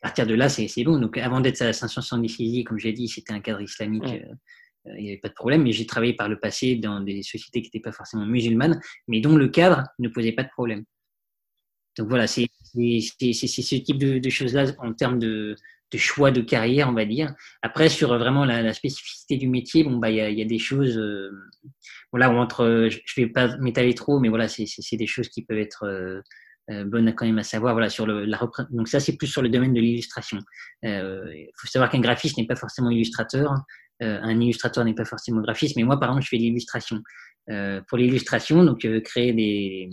À partir de là, c'est bon. Donc, avant d'être à 570 comme j'ai dit, c'était un cadre islamique il n'y avait pas de problème, mais j'ai travaillé par le passé dans des sociétés qui n'étaient pas forcément musulmanes, mais dont le cadre ne posait pas de problème. Donc voilà, c'est ce type de, choses-là en termes de, choix de carrière, on va dire. Après, sur vraiment la, spécificité du métier, bon, bah, il y, a, des choses, euh, voilà, entre, je ne vais pas m'étaler trop, mais voilà, c'est des choses qui peuvent être euh, euh, bonnes quand même à savoir. Voilà, sur le, la donc ça, c'est plus sur le domaine de l'illustration. Il faut savoir qu'un graphiste n'est pas forcément illustrateur. Euh, un illustrateur n'est pas forcément graphiste, mais moi, par exemple, je fais de l'illustration. Euh, pour l'illustration, donc euh, créer des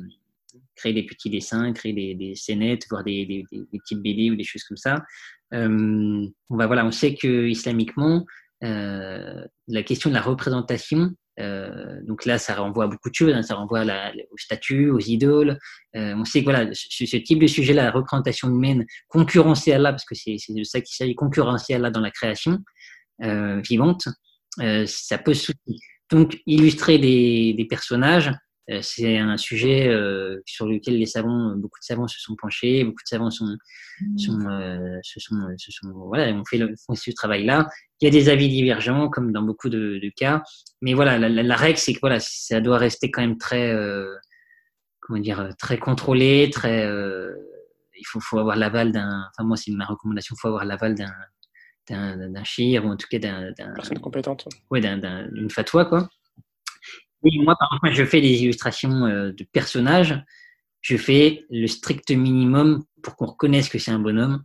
créer des petits dessins, créer des, des scénettes, voire des, des, des, petites BD ou des choses comme ça. on va voilà, on sait que islamiquement, la question de la représentation, donc là, ça renvoie à beaucoup de choses. Hein, ça renvoie aux statues, aux idoles. on sait que voilà, ce, ce type de sujet-là, la représentation humaine concurrencée à Allah, parce que c'est de ça qu'il s'agit, concurrencée à Allah dans la création, euh, vivante, euh, ça peut soutenir. Donc, illustrer des, des personnages, euh, c'est un sujet sur lequel les savants, beaucoup de savants se sont penchés, beaucoup de savants sont, sont, se sont, se sont, voilà, ont fait, le, font ce travail-là. Il y a des avis divergents, comme dans beaucoup de, de cas, mais voilà, la, la, règle, c'est que voilà, ça doit rester quand même très, comment dire, très contrôlé, très, il faut, faut avoir l'aval d'un, enfin moi c'est ma recommandation, il faut avoir l'aval d'un d'un shir ou en tout cas d'un. Personne compétente. Oui, d'une fatwa, quoi. Et moi, par exemple, je fais des illustrations euh, de personnages. Je fais le strict minimum pour qu'on reconnaisse que c'est un bonhomme,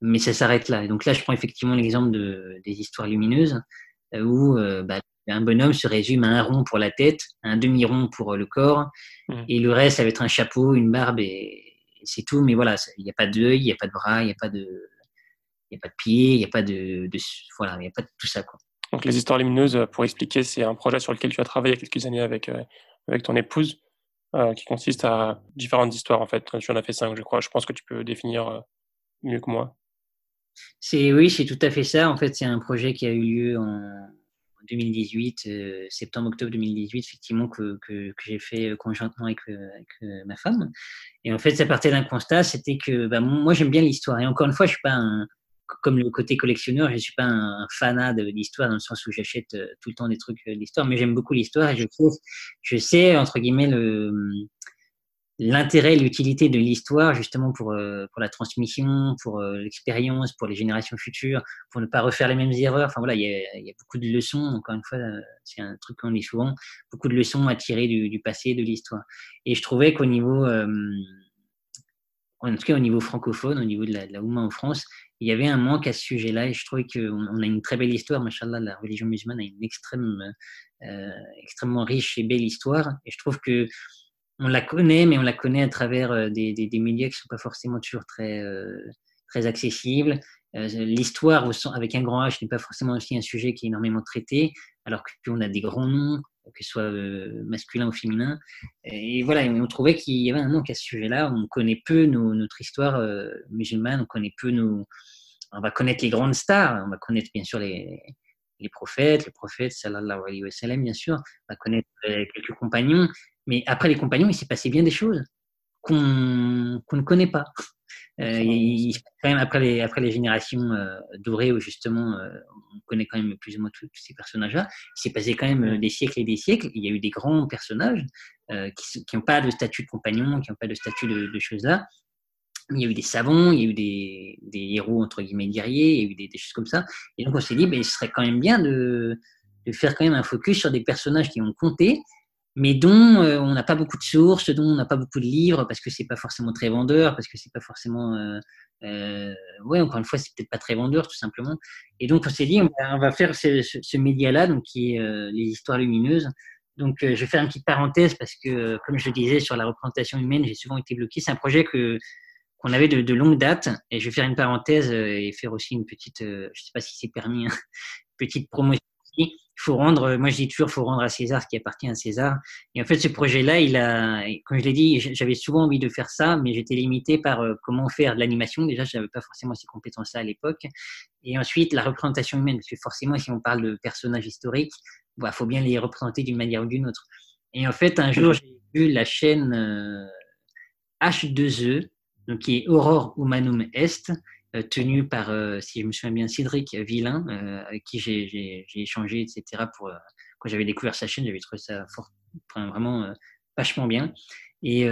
mais ça s'arrête là. Et donc là, je prends effectivement l'exemple de, des histoires lumineuses euh, où euh, bah, un bonhomme se résume à un rond pour la tête, un demi-rond pour le corps, mmh. et le reste, ça va être un chapeau, une barbe, et, c'est tout. Mais voilà, il n'y a pas d'œil, il n'y a pas de bras, il n'y a pas de, n'y a pas de pied, il n'y a pas de, voilà, il a pas de tout ça quoi. Donc les histoires lumineuses, euh, pour expliquer, c'est un projet sur lequel tu as travaillé il y a quelques années avec euh, avec ton épouse, euh, qui consiste à différentes histoires en fait. Tu en as fait cinq, je crois. Je pense que tu peux définir mieux que moi. C'est oui, c'est tout à fait ça. En fait, c'est un projet qui a eu lieu en 2018, septembre-octobre 2018, effectivement, que, que, que j'ai fait conjointement avec, avec ma femme. Et en fait, ça partait d'un constat, c'était que bah, moi, j'aime bien l'histoire. Et encore une fois, je suis pas un, comme le côté collectionneur, je ne suis pas un, fanat de l'histoire dans le sens où j'achète euh, tout le temps des trucs euh, d'histoire, mais j'aime beaucoup l'histoire et je, sais, entre guillemets, l'intérêt et l'utilité de l'histoire justement pour, euh, la transmission, pour l'expérience, pour les générations futures, pour ne pas refaire les mêmes erreurs. Enfin voilà, il y a, beaucoup de leçons, encore une fois, c'est un truc qu'on dit souvent, beaucoup de leçons à tirer du, du passé, de l'histoire. Et je trouvais qu'au niveau en tout cas au niveau francophone, au niveau de la, de en France, il y avait un manque à ce sujet-là et je trouvais qu'on on a une très belle histoire, machallah, la religion musulmane a une extrême, euh, extrêmement riche et belle histoire et je trouve que on la connaît, mais on la connaît à travers euh, des, médias qui ne sont pas forcément toujours très, euh, très accessibles l'histoire avec un grand H n'est pas forcément aussi un sujet qui est énormément traité, alors qu'on a des grands noms, que ce soit masculin ou féminin. Et voilà, on trouvait qu'il y avait un manque à ce sujet-là. On connaît peu notre histoire musulmane, on connaît peu nos. On va connaître les grandes stars, on va connaître bien sûr les, les prophètes, le prophète sallallahu alayhi wa sallam, bien sûr, on va connaître quelques compagnons, mais après les compagnons, il s'est passé bien des choses qu'on ne connaît pas. Euh, il, quand même après les, après les générations euh, dorées où justement euh, on connaît quand même plus ou moins tous ces personnages-là, il s'est passé quand même des siècles et des siècles. Il y a eu des grands personnages qui n'ont pas de statut de compagnon, qui n'ont pas de statut de, choses-là. Il y a eu des savants, il y a eu des, des héros entre guillemets guerriers, il y a eu des, choses comme ça. Et donc on s'est dit, ben, ce serait quand même bien de, de faire quand même un focus sur des personnages qui ont compté mais dont euh, on n'a pas beaucoup de sources, dont on n'a pas beaucoup de livres, parce que c'est pas forcément très vendeur, parce que c'est pas forcément, euh, euh, ouais, encore une fois, c'est peut-être pas très vendeur, tout simplement. Et donc on s'est dit, on va, faire ce, ce, média-là, donc qui est les histoires lumineuses. Donc je vais faire une petite parenthèse parce que, comme je le disais sur la représentation humaine, j'ai souvent été bloqué. C'est un projet que qu'on avait de, de, longue date, et je vais faire une parenthèse et faire aussi une petite, je sais pas si c'est permis, hein, petite promotion il faut rendre, moi je dis toujours, il faut rendre à César ce qui appartient à César. Et en fait, ce projet-là, il a, comme je l'ai dit, j'avais souvent envie de faire ça, mais j'étais limité par euh, comment faire de l'animation. Déjà, je n'avais pas forcément ces compétences-là à l'époque. Et ensuite, la représentation humaine, parce que forcément, si on parle de personnages historiques, il bah, faut bien les représenter d'une manière ou d'une autre. Et en fait, un jour, j'ai vu la chaîne H2E, euh, donc qui est Aurore Humanum Est, euh, tenu par, euh, si je me souviens bien, Cédric Villain, euh, avec qui j'ai échangé, etc. Pour, quand j'avais découvert sa chaîne, j'avais trouvé ça fort, vraiment vachement bien. Et,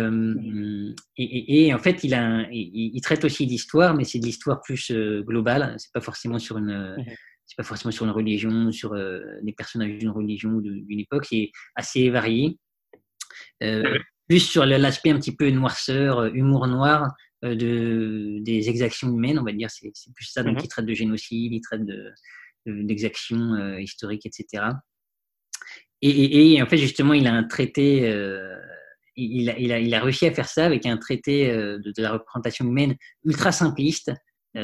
et, et, en fait, il, a il, traite aussi d'histoire, mais c'est de l'histoire plus globale. C'est pas forcément sur une, c'est pas forcément sur une religion, sur des personnages d'une religion ou d'une époque. C'est assez varié. plus sur l'aspect un petit peu noirceur, humour noir, euh, de, des exactions humaines, on va dire. C'est plus ça. Donc, mhm. il traite de génocide, il traite d'exactions de, euh, historiques, etc. Et, en fait, justement, il a un traité, euh, il, a, il, a, il, a, réussi à faire ça avec un traité de, la représentation humaine ultra simpliste,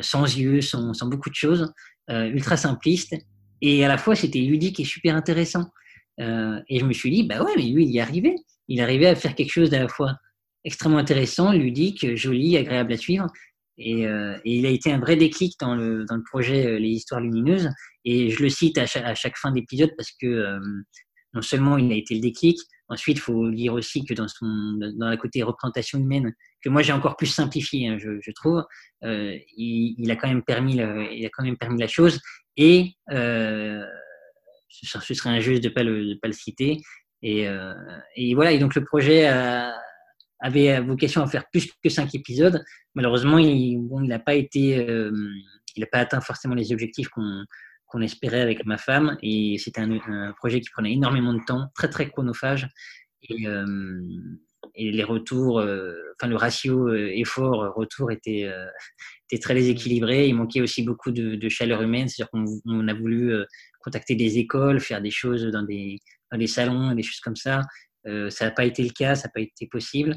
sans yeux, sans, sans, beaucoup de choses, ultra simpliste. Et à la fois, c'était ludique et super intéressant. et je me suis dit, bah ouais, mais lui, il y arrivait. Il arrivait à faire quelque chose à la fois extrêmement intéressant, ludique, joli, agréable à suivre. Et, euh, et, il a été un vrai déclic dans le, dans le projet euh, Les Histoires Lumineuses. Et je le cite à chaque, à chaque fin d'épisode parce que euh, non seulement il a été le déclic, ensuite il faut dire aussi que dans, son, dans la côté représentation humaine, que moi j'ai encore plus simplifié, hein, je, je, trouve, il, il, a quand même permis le, il a quand même permis la chose. Et ce, ce, serait injuste de ne pas, le, pas le citer. Et, et, voilà, et donc le projet a, avait vocation à faire plus que cinq épisodes. Malheureusement, il n'a pas été, euh, il n'a pas atteint forcément les objectifs qu'on espérait avec ma femme. Et c'était un, projet qui prenait énormément de temps, très très chronophage. Et, euh, les retours, euh, enfin le ratio effort-retour était, très déséquilibré. Il manquait aussi beaucoup de, de chaleur humaine, c'est-à-dire qu'on a voulu contacter des écoles, faire des choses dans des, dans des salons, des choses comme ça. Euh, ça n'a pas été le cas, ça n'a pas été possible.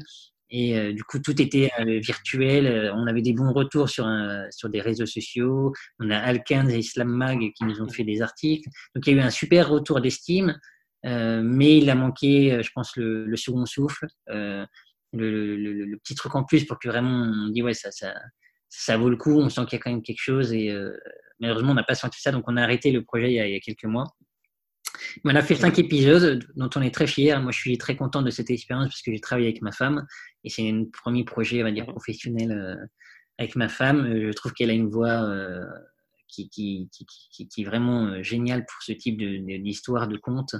Et euh, du coup, tout était euh, virtuel. On avait des bons retours sur, sur des réseaux sociaux. On a Alkins et Islam Mag qui nous ont fait des articles. Donc, il y a eu un super retour d'estime. mais il a manqué, je pense, le, second souffle, le, petit truc en plus pour que vraiment on dit ouais ça, ça, vaut le coup. On sent qu'il y a quand même quelque chose et malheureusement on n'a pas senti ça, donc on a arrêté le projet il y a quelques mois. On a fait cinq épisodes dont on est très fiers. Moi, je suis très content de cette expérience parce que j'ai travaillé avec ma femme et c'est un premier projet, on va dire, professionnel euh, avec ma femme. Euh, je trouve qu'elle a une voix euh, qui, qui, qui, qui, est vraiment géniale pour ce type d'histoire, de, de conte.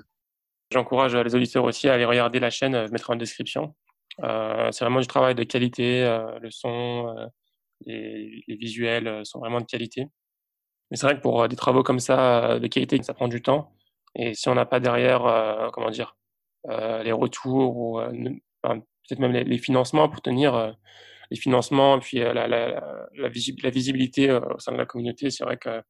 J'encourage les auditeurs aussi à aller regarder la chaîne, je mettrai en description. c'est vraiment du travail de qualité, le son, les, les, visuels sont vraiment de qualité. Mais c'est vrai que pour des travaux comme ça, de qualité, ça prend du temps. Et si on n'a pas derrière, euh, comment dire, euh, les retours ou euh, peut-être même les, financements pour tenir les financements puis la, visibilité au sein de la communauté, c'est vrai que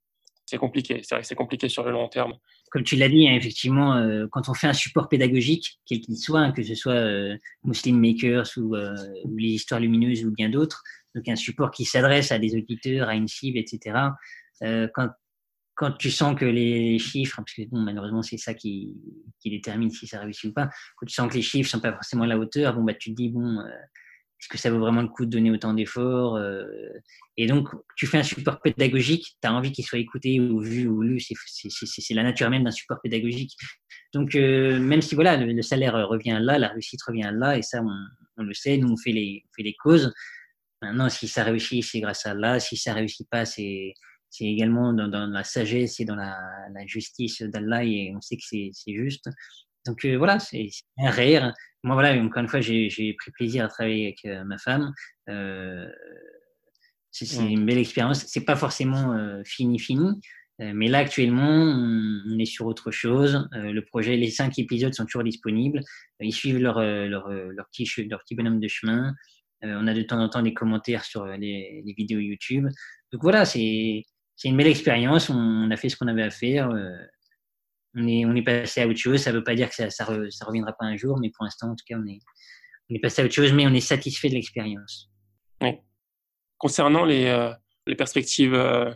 c'est compliqué. C'est vrai que c'est compliqué sur le long terme. Comme tu l'as dit, hein, effectivement, quand on fait un support pédagogique, quel qu'il soit, hein, que ce soit Muslim Makers ou, les histoires lumineuses ou bien d'autres, donc un support qui s'adresse à des auditeurs, à une cible, etc. Euh, quand tu sens que les chiffres, parce que bon, malheureusement c'est ça qui, détermine si ça réussit ou pas, quand tu sens que les chiffres sont pas forcément à la hauteur, bon bah tu te dis bon, euh, est-ce que ça vaut vraiment le coup de donner autant d'efforts euh, Et donc tu fais un support pédagogique, tu as envie qu'il soit écouté ou vu ou lu, c'est la nature même d'un support pédagogique. Donc même si voilà le, salaire revient là, la réussite revient là, et ça on, le sait, nous on fait les, on fait les causes. Maintenant, si ça réussit, c'est grâce à Allah. Si ça réussit pas, c'est c'est également dans, dans, la sagesse et dans la, la justice d'Allah et on sait que c'est juste. Donc euh, voilà, c'est un rire. Moi voilà, encore une fois, j'ai pris plaisir à travailler avec euh, ma femme. Euh, c'est une belle expérience. C'est pas forcément fini fini, mais là actuellement, on, est sur autre chose. le projet, les cinq épisodes sont toujours disponibles. Ils suivent leur leur, leur petit leur petit bonhomme de chemin. on a de temps en temps des commentaires sur les, les vidéos YouTube. Donc voilà, c'est c'est une belle expérience. On, a fait ce qu'on avait à faire. Euh, on, est, on est passé à autre chose. Ça ne veut pas dire que ça, ça, reviendra pas un jour, mais pour l'instant, en tout cas, on est, on est passé à autre chose, mais on est satisfait de l'expérience. Concernant les, euh, les perspectives euh,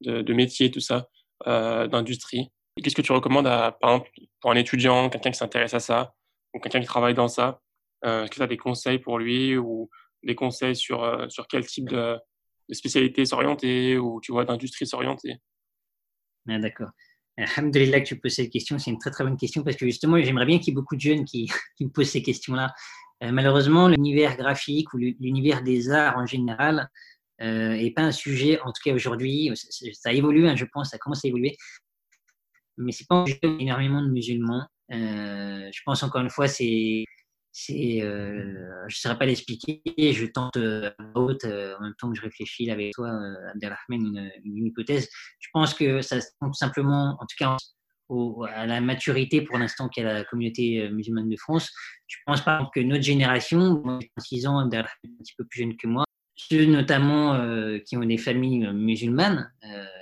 de, de, métier, tout ça, d'industrie, qu'est-ce que tu recommandes à, par exemple, pour un étudiant, quelqu'un qui s'intéresse à ça, ou quelqu'un qui travaille dans ça Est-ce que tu as des conseils pour lui ou des conseils sur, sur quel type de, de spécialité s'orienter ou tu vois d'industrie s'orienter ah, D'accord. Alhamdulillah que tu poses cette question, c'est une très très bonne question parce que justement j'aimerais bien qu'il y ait beaucoup de jeunes qui, qui me posent ces questions-là. Euh, malheureusement, l'univers graphique ou l'univers des arts en général euh, pas un sujet, en tout cas aujourd'hui, ça, évolue, hein, je pense, ça commence à évoluer, mais c'est pas un sujet énormément de musulmans. Euh, je pense encore une fois, c'est c'est, euh, je ne saurais pas l'expliquer. Je tente euh, haute, euh, en même temps que je réfléchis avec toi, euh, Abdelrahman, une, hypothèse. Je pense que ça compte simplement, en tout cas, à la maturité pour l'instant qu'est la communauté euh, musulmane de France. Je pense par exemple que notre génération, 6 ans, un petit peu plus jeune que moi, ceux notamment qui ont des familles musulmanes,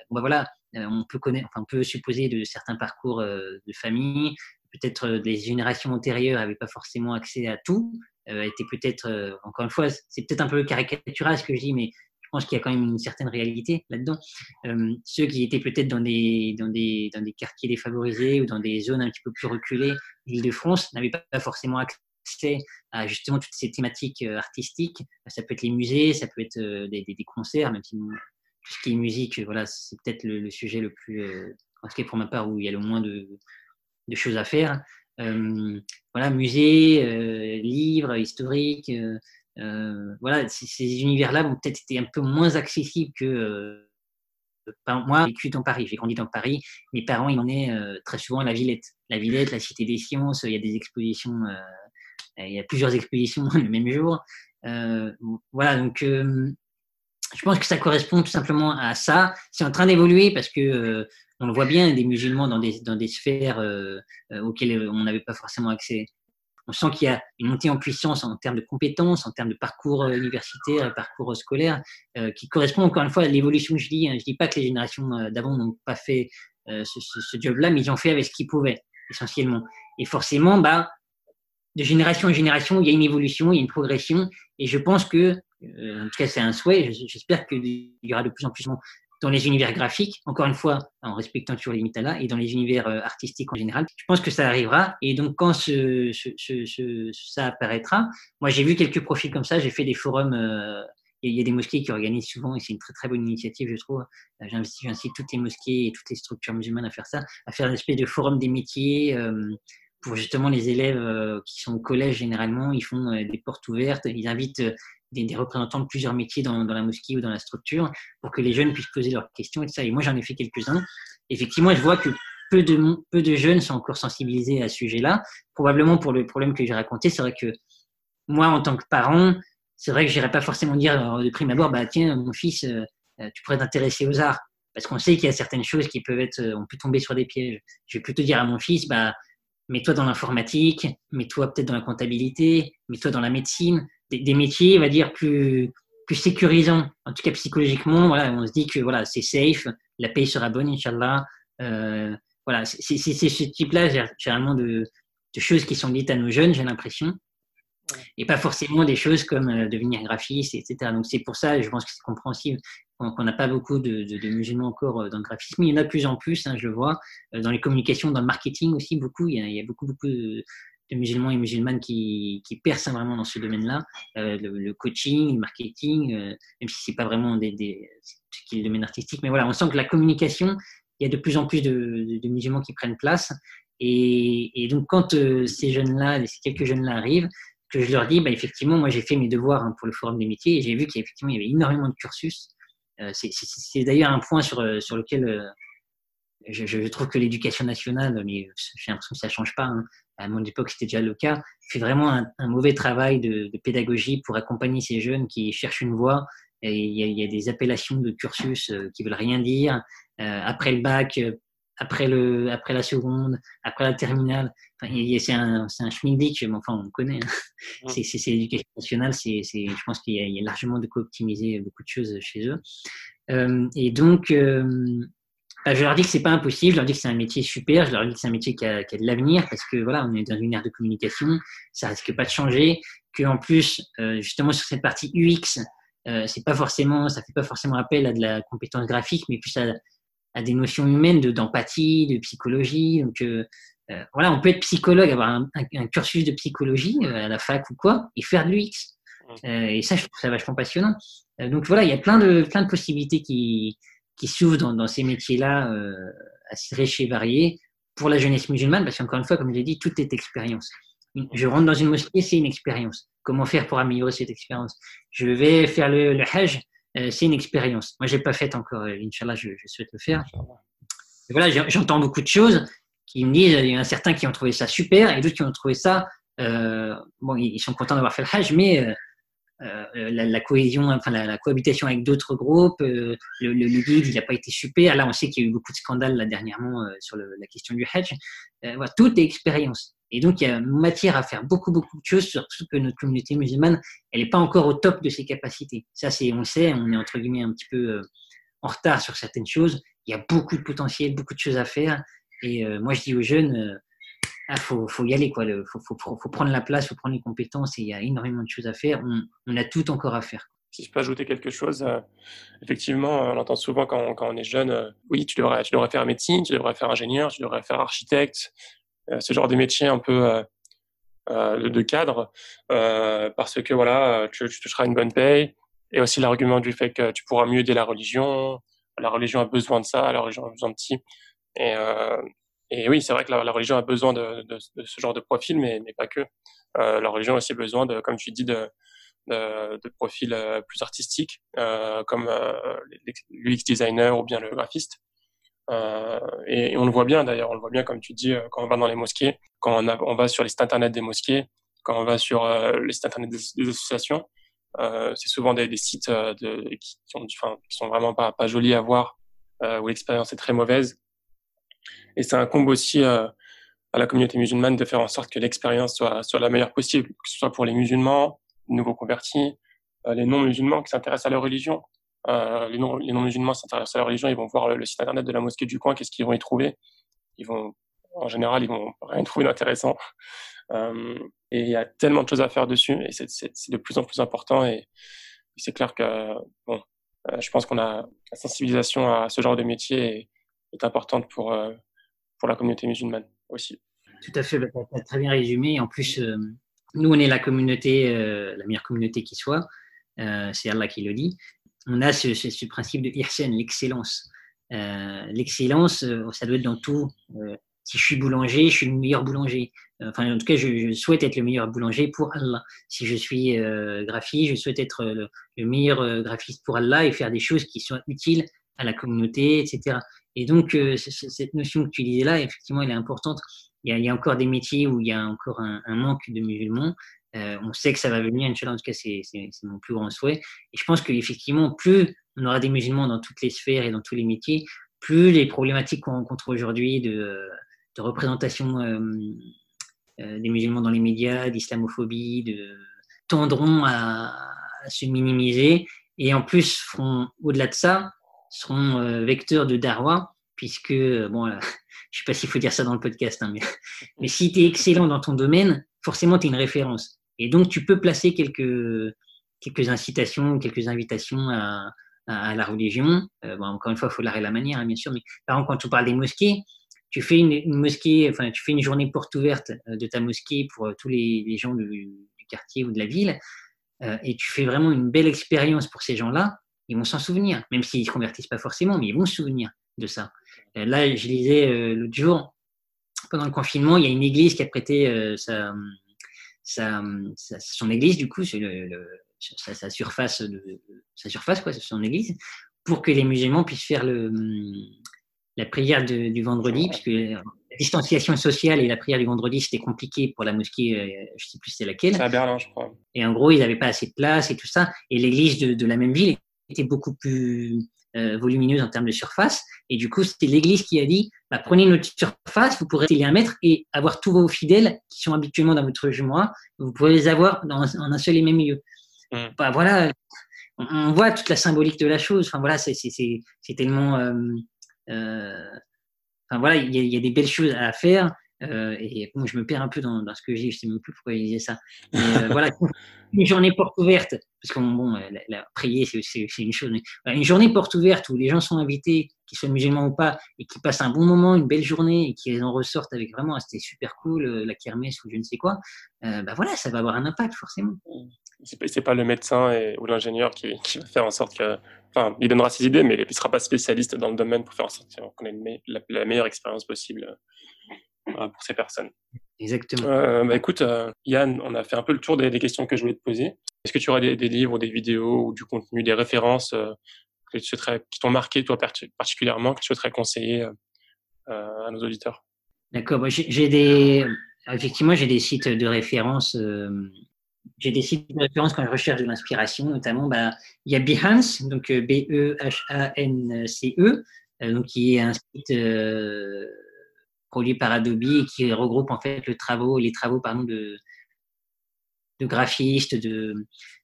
bon, voilà, on peut connaître, enfin, on peut supposer de certains parcours de famille, peut-être euh, des générations antérieures n'avaient pas forcément accès à tout, euh, peut-être, euh, encore une fois, c'est peut-être un peu caricatural ce que je dis, mais je pense qu'il y a quand même une certaine réalité là-dedans. Euh, ceux qui étaient peut-être dans des, dans, des, dans des quartiers défavorisés ou dans des zones un petit peu plus reculées d'Île-de-France n'avaient pas forcément accès à justement toutes ces thématiques artistiques. Ça peut être les musées, ça peut être des, des, des concerts, même si tout ce qui est musique, voilà, c'est peut-être le, le, sujet le plus, en tout cas pour ma part, où il y a le moins de, de choses à faire. Euh, voilà, musée, euh, livres historiques, euh, voilà, ces univers-là ont peut-être été un peu moins accessibles que moi, j'ai vécu dans Paris, j'ai grandi dans Paris. Mes parents, ils est très souvent à la Villette. La Villette, la Cité des Sciences, il y a des expositions, il y a plusieurs expositions le même jour. voilà, donc je pense que ça correspond tout simplement à ça. C'est en train d'évoluer parce que on le voit bien, des musulmans dans des, sphères euh, euh auxquelles on n'avait pas forcément accès. On sent qu'il y a une montée en puissance en termes de compétences, en termes de parcours euh, universitaire parcours scolaire, euh, qui correspond encore une fois à l'évolution que je dis. Hein. Je dis pas que les générations d'avant n'ont pas fait ce, ce, ce job-là, mais ils ont fait avec ce qu'ils pouvaient, essentiellement. Et forcément, bah, de génération en génération, il y a une évolution, il y a une progression. Et je pense que, en tout cas, c'est un souhait, j'espère qu'il y aura de plus en plus dans les univers graphiques, encore une fois, en respectant toujours les limites là, et dans les univers euh, artistiques en général. Je pense que ça arrivera. Et donc, quand ce, ce, ce, ça apparaîtra, moi, j'ai vu quelques profils comme ça. J'ai fait des forums. Euh, il y a des mosquées qui organisent souvent, et c'est une très très bonne initiative, je trouve. Euh, j'incite toutes les mosquées et toutes les structures musulmanes à faire ça, à faire une espèce de forum des métiers. Euh, pour justement les élèves qui sont au collège généralement, ils font des portes ouvertes, ils invitent des, représentants de plusieurs métiers dans, la mosquée ou dans la structure pour que les jeunes puissent poser leurs questions et ça. Et moi, j'en ai fait quelques-uns. Effectivement, je vois que peu de, jeunes sont encore sensibilisés à ce sujet-là. Probablement pour le problème que j'ai raconté, c'est vrai que moi, en tant que parent, c'est vrai que j'irais pas forcément dire de prime abord, bah tiens, mon fils, euh, euh, tu pourrais t'intéresser aux arts, parce qu'on sait qu'il y a certaines choses qui peuvent être, on peut tomber sur des pièges. Je vais plutôt dire à mon fils, bah mets-toi dans l'informatique, mets-toi peut-être dans la comptabilité, mets-toi dans la médecine, des, métiers, on va dire, plus, plus sécurisants, en tout cas psychologiquement. Voilà, on se dit que voilà, c'est safe, la paye sera bonne, Inch'Allah. Euh, voilà, c'est ce type-là, généralement, de, de, choses qui sont dites à nos jeunes, j'ai l'impression. Et pas forcément des choses comme devenir graphiste, etc. Donc c'est pour ça, je pense que c'est compréhensible qu'on n'a pas beaucoup de, musulmans encore dans le graphisme. Il y en a de plus en plus, hein, je le vois. Dans les communications, dans le marketing aussi, beaucoup. Il y a, il y a beaucoup, beaucoup de, de musulmans et musulmanes qui, qui percent vraiment dans ce domaine-là, euh, le, coaching, le marketing, euh, même si c'est pas vraiment des, des, est le domaine artistique, mais voilà, on sent que la communication, il y a de plus en plus de, de, musulmans qui prennent place, et, et donc quand euh, ces jeunes-là, ces quelques jeunes-là arrivent, que je leur dis, bah, effectivement, moi j'ai fait mes devoirs hein, pour le forum des métiers, et j'ai vu qu'effectivement il y avait énormément de cursus. C'est d'ailleurs un point sur, sur lequel je, je, trouve que l'éducation nationale, mais j'ai l'impression que ça ne change pas, hein, à mon époque c'était déjà le cas, fait vraiment un, mauvais travail de, pédagogie pour accompagner ces jeunes qui cherchent une voie. Et il, y a, des appellations de cursus euh, qui veulent rien dire. Euh, après le bac, euh, après, le, après la seconde, après la terminale, enfin, c'est un, un schmilblick, mais enfin on connaît. Hein. C'est l'éducation nationale, c'est, je pense qu'il y, a largement de quoi optimiser beaucoup de choses chez eux. et donc, bah, je leur dis que c'est pas impossible, je leur dis que c'est un métier super, je leur dis que c'est un métier qui a, qui a de l'avenir parce que voilà, on est dans une ère de communication, ça risque pas de changer, que en plus, euh, justement sur cette partie UX, euh, c'est pas forcément, ça fait pas forcément appel à de la compétence graphique, mais plus à, à des notions humaines, de d'empathie, de psychologie. Donc euh, euh voilà, on peut être psychologue, avoir un, un, cursus de psychologie euh, à la fac ou quoi, et faire de l'UX. Mmh. et ça, je trouve ça vachement passionnant. donc voilà, il y a plein de plein de possibilités qui qui s'ouvrent dans, dans, ces métiers-là euh, assez riches et variés pour la jeunesse musulmane, parce qu'encore une fois, comme je l'ai dit, tout est expérience. Je rentre dans une mosquée, c'est une expérience. Comment faire pour améliorer cette expérience? Je vais faire le, le hajj, euh, c'est une expérience. Moi, je l'ai pas fait encore, euh, Inch'Allah, je, je souhaite le faire. Et voilà, j'entends beaucoup de choses qui me disent, il y en a certains qui ont trouvé ça super et d'autres qui ont trouvé ça, euh, bon, ils sont contents d'avoir fait le hajj, mais euh, euh, la, cohésion, enfin la, cohabitation avec d'autres groupes, euh, le, le, guide, il n'a pas été super. Là, on sait qu'il y a eu beaucoup de scandales là, dernièrement euh, sur la question du hedge. voilà, tout est expérience. Et donc, il y a matière à faire beaucoup, beaucoup de choses, surtout que notre communauté musulmane, elle n'est pas encore au top de ses capacités. Ça, c'est, on le sait, on est entre guillemets un petit peu en retard sur certaines choses. Il y a beaucoup de potentiel, beaucoup de choses à faire. Et moi, je dis aux jeunes, il ah, faut, y aller, quoi. Faut, prendre la place, il faut prendre les compétences et il y a énormément de choses à faire. On, a tout encore à faire. Si je peux ajouter quelque chose, euh, effectivement, on entend souvent quand on, est jeune, euh, oui, tu devrais, faire médecine, tu devrais faire ingénieur, tu devrais faire architecte, euh, ce genre de métier un peu de, de, cadre, parce que voilà, tu, tu toucheras une bonne paye, et aussi l'argument du fait que tu pourras mieux aider la religion, la religion a besoin de ça, la religion a besoin de ci. Et, et oui, c'est vrai que la, religion a besoin de, de, de, ce genre de profil, mais, mais pas que. Euh, la religion a aussi besoin, de, comme tu dis, de, de, profils euh, plus artistiques, euh, comme euh, l'UX designer ou bien le graphiste. Euh, et, on le voit bien d'ailleurs, on le voit bien comme tu dis, euh, quand on va dans les mosquées, quand on, va sur les sites internet des mosquées, quand on va sur les sites internet des, associations, c'est souvent des, sites de, qui, sont, enfin, qui sont vraiment pas, pas jolis à voir, où l'expérience est très mauvaise et ça incombe aussi euh, à la communauté musulmane de faire en sorte que l'expérience soit, soit la meilleure possible, que ce soit pour les musulmans, les nouveaux convertis, euh, les non-musulmans qui s'intéressent à leur religion. Euh, les non-musulmans s'intéressent à leur religion, ils vont voir le, site internet de la mosquée du coin, qu'est-ce qu'ils vont y trouver Ils vont, en général, ils vont rien trouver d'intéressant. Euh, et il y a tellement de choses à faire dessus, et c'est de plus en plus important. Et, c'est clair que, bon, euh, je pense qu'on a la sensibilisation à ce genre de métier est, est importante pour pour la communauté musulmane aussi. Tout à fait, bah, tu as très bien résumé. En plus, nous, on est la communauté, la meilleure communauté qui soit. C'est Allah qui le dit. On a ce, ce, principe de ihsan, l'excellence. l'excellence, ça doit être dans tout. si je suis boulanger, je suis le meilleur boulanger. Enfin, en tout cas, je, souhaite être le meilleur boulanger pour Allah. Si je suis graphiste, je souhaite être le, le meilleur graphiste pour Allah et faire des choses qui soient utiles à la communauté, etc. Et donc, euh, cette notion que tu disais là, effectivement, elle est importante. Il y a, encore des métiers où il y a encore un, manque de musulmans. Euh, on sait que ça va venir, Inch'Allah, en tout cas, c'est mon plus grand souhait. Et je pense qu'effectivement, plus on aura des musulmans dans toutes les sphères et dans tous les métiers, plus les problématiques qu'on rencontre aujourd'hui de, représentation euh, des musulmans dans les médias, d'islamophobie, de, tendront à, se minimiser. Et en plus, au-delà de ça, seront euh, vecteurs de Darwa, puisque, euh, bon, je ne sais pas s'il faut dire ça dans le podcast, hein, mais, mais si tu es excellent dans ton domaine, forcément, tu es une référence. Et donc, tu peux placer quelques, quelques incitations, quelques invitations à, la religion. Euh, bon, encore une fois, il faut l'arrêter la manière, hein, bien sûr. Mais par exemple, quand tu parles des mosquées, tu fais une, mosquée, enfin, tu fais une journée porte ouverte euh, de ta mosquée pour euh, tous les, gens du, quartier ou de la ville, et tu fais vraiment une belle expérience pour ces gens-là. Ils vont s'en souvenir, même s'ils ne se convertissent pas forcément, mais ils vont se souvenir de ça. là, je lisais l'autre jour, pendant le confinement, il y a une église qui a prêté sa, sa, son église, du coup, le, sa, surface, de, sa surface quoi, son église, pour que les musulmans puissent faire le, la prière du vendredi, puisque la distanciation sociale et la prière du vendredi, c'était compliqué pour la mosquée, euh, je ne sais plus c'est laquelle. C'est à Berlin, je crois. Et en gros, ils n'avaient pas assez de place et tout ça. Et l'église de, de, la même ville était beaucoup plus euh, volumineuse en termes de surface. Et du coup, c'était l'église qui a dit bah, prenez notre surface, vous pourrez y un mètre et avoir tous vos fidèles qui sont habituellement dans votre jumeau, vous pourrez les avoir dans, en un seul et même lieu. Mm. Bah, voilà, on, voit toute la symbolique de la chose. Enfin voilà, c'est tellement. Euh, euh, enfin voilà, il y, y, a des belles choses à faire. Euh, et bon, je me perds un peu dans, dans ce que j'ai, je sais même plus pourquoi il disait ça. Mais euh, voilà, une journée porte ouverte, parce que bon, la, la prier c'est une chose, mais voilà, une journée porte ouverte où les gens sont invités, qu'ils soient musulmans ou pas, et qui passent un bon moment, une belle journée, et qu'ils en ressortent avec vraiment, ah, c'était super cool, euh, la kermesse ou je ne sais quoi, euh, bah voilà, ça va avoir un impact forcément. C'est pas le médecin et, ou l'ingénieur qui, qui, va faire en sorte que, enfin, il donnera ses idées, mais il ne sera pas spécialiste dans le domaine pour faire en sorte qu'on ait la, la meilleure expérience possible pour ces personnes. Exactement. Euh, bah, écoute, euh, Yann, on a fait un peu le tour des, questions que je voulais te poser. Est-ce que tu aurais des, livres, des vidéos ou du contenu, des références euh, que tu qui t'ont marqué toi particulièrement, que tu souhaiterais conseiller à nos auditeurs? D'accord. j'ai des, effectivement, j'ai des sites de référence. j'ai des sites de référence quand je recherche de l'inspiration, notamment, bah, il y a Behance, donc B-E-H-A-N-C-E, -E, donc qui est un site produit par Adobe et qui regroupe en fait le travaux, les travaux pardon, de, de graphistes,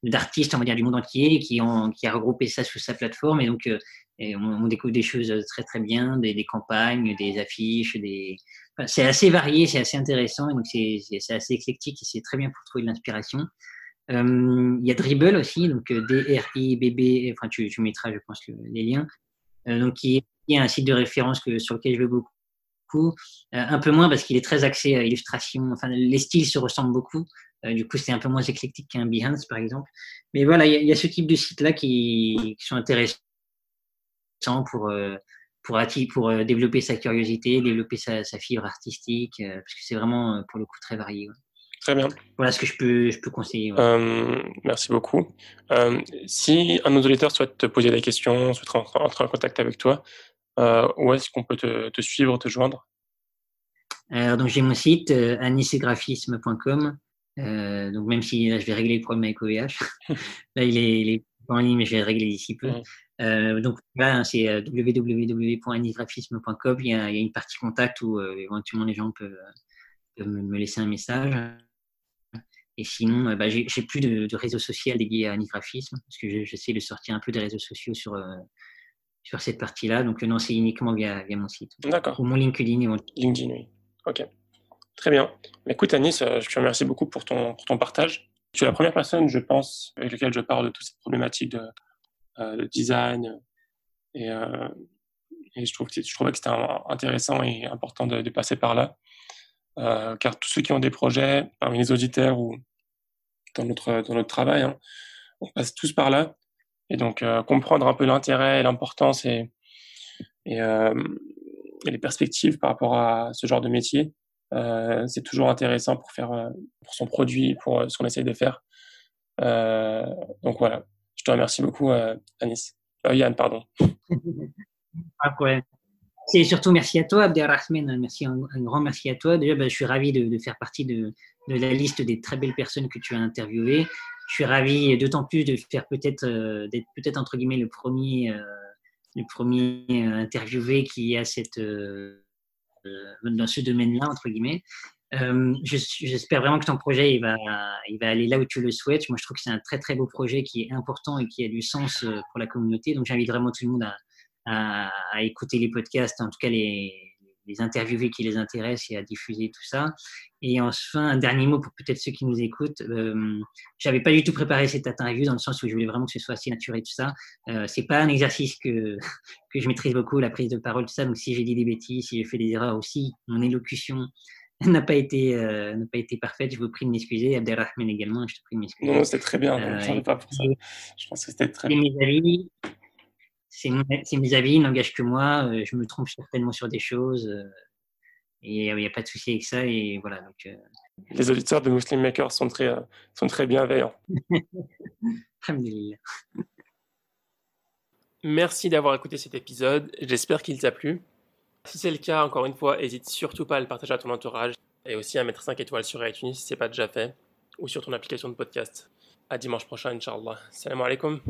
d'artistes, on va dire, du monde entier, qui, a regroupé ça sous sa plateforme. Et donc, euh, on, découvre des choses très, très bien, des, campagnes, des affiches, des... c'est assez varié, c'est assez intéressant. Et donc, c'est, assez éclectique et c'est très bien pour trouver de l'inspiration. Euh, il y a Dribble aussi, donc euh, D-R-I-B-B, enfin, tu, tu mettras, je pense, les liens. Euh, donc, qui est, un site de référence que, sur lequel je vais beaucoup euh, un peu moins parce qu'il est très axé à illustration. Enfin, les styles se ressemblent beaucoup. Euh, du coup, c'est un peu moins éclectique qu'un Behance, par exemple. Mais voilà, il y, a ce type de sites-là qui, sont intéressants pour, euh, pour, pour développer sa curiosité, développer sa, fibre artistique, parce que c'est vraiment, pour le coup, très varié. Très bien. Voilà ce que je peux, je peux conseiller. merci beaucoup. si un de nos auditeurs souhaite te poser des questions, souhaite rentrer en contact avec toi, euh, où est-ce qu'on peut te, te, suivre, te joindre? Alors, donc j'ai mon site euh, anisegraphisme.com. Euh, donc même si là, je vais régler le problème avec OVH, là il est, il est, en ligne, mais je vais le régler d'ici peu. Mmh. Euh, donc là, c'est euh, www.anisegraphisme.com. Il, il, y a une partie contact où euh, éventuellement les gens peuvent, peuvent, me laisser un message. Et sinon, bah, j'ai plus de, de, réseau social dédié à anigraphisme parce que j'essaie de sortir un peu des réseaux sociaux sur sur cette partie-là. Donc, non, c'est uniquement via, via mon site. D'accord. Ou mon LinkedIn. LinkedIn, oui. OK. Très bien. Écoute, Anis, euh, je te remercie beaucoup pour ton, pour ton partage. Tu es la première personne, je pense, avec laquelle je parle de toutes ces problématiques de, euh, de design. Et, euh, et, je, trouve que, je trouvais que c'était intéressant et important de, de passer par là. Euh, car tous ceux qui ont des projets, parmi les auditeurs ou dans notre, dans notre travail, hein, on passe tous par là. Et donc, euh, comprendre un peu l'intérêt et l'importance euh, et, les perspectives par rapport à ce genre de métier, euh, c'est toujours intéressant pour faire pour son produit, pour ce qu'on essaye de faire. donc voilà, je te remercie beaucoup, Anis. Yann, pardon. C'est surtout merci à toi, Abdelrahman. Merci, un, grand merci à toi. Déjà, bah, je suis ravi de, faire partie de, la liste des très belles personnes que tu as interviewées je suis ravi d'autant plus de faire peut-être euh, d'être peut-être entre guillemets le premier euh, le premier euh, interviewé qui a cette dans ce domaine-là entre guillemets. J'espère vraiment que ton projet il va, il va aller là où tu le souhaites. Moi, je trouve que c'est un très très beau projet qui est important et qui a du sens pour la communauté. Donc, j'invite vraiment tout le monde à, à, à, écouter les podcasts, en tout cas les, les interviewer qui les intéressent et à diffuser tout ça. Et enfin, un dernier mot pour peut-être ceux qui nous écoutent. Euh, j'avais pas du tout préparé cette interview dans le sens où je voulais vraiment que ce soit assez naturel tout ça. Euh, c'est pas un exercice que que je maîtrise beaucoup la prise de parole tout ça. Donc si j'ai dit des bêtises, si j'ai fait des erreurs aussi, mon élocution n'a pas été euh, n'a pas été parfaite. Je vous prie de m'excuser. Abdelrahman également, je te prie de m'excuser. Non, c'était très bien. Euh, pas pour ça. Je pense que c'était très bien. Mes avis, c'est mes avis, ils n'engagent que moi. Euh, je me trompe certainement sur des choses. Euh, et il n'y a pas de souci avec ça. Et voilà, donc, euh, Les auditeurs de Muslim Maker sont très, sont très bienveillants. Merci d'avoir écouté cet épisode. J'espère qu'il t'a plu. Si c'est le cas, encore une fois, n'hésite surtout pas à le partager à ton entourage et aussi à mettre 5 étoiles sur iTunes si ce n'est pas déjà fait ou sur ton application de podcast. À dimanche prochain, Inch'Allah. Salam alaikum.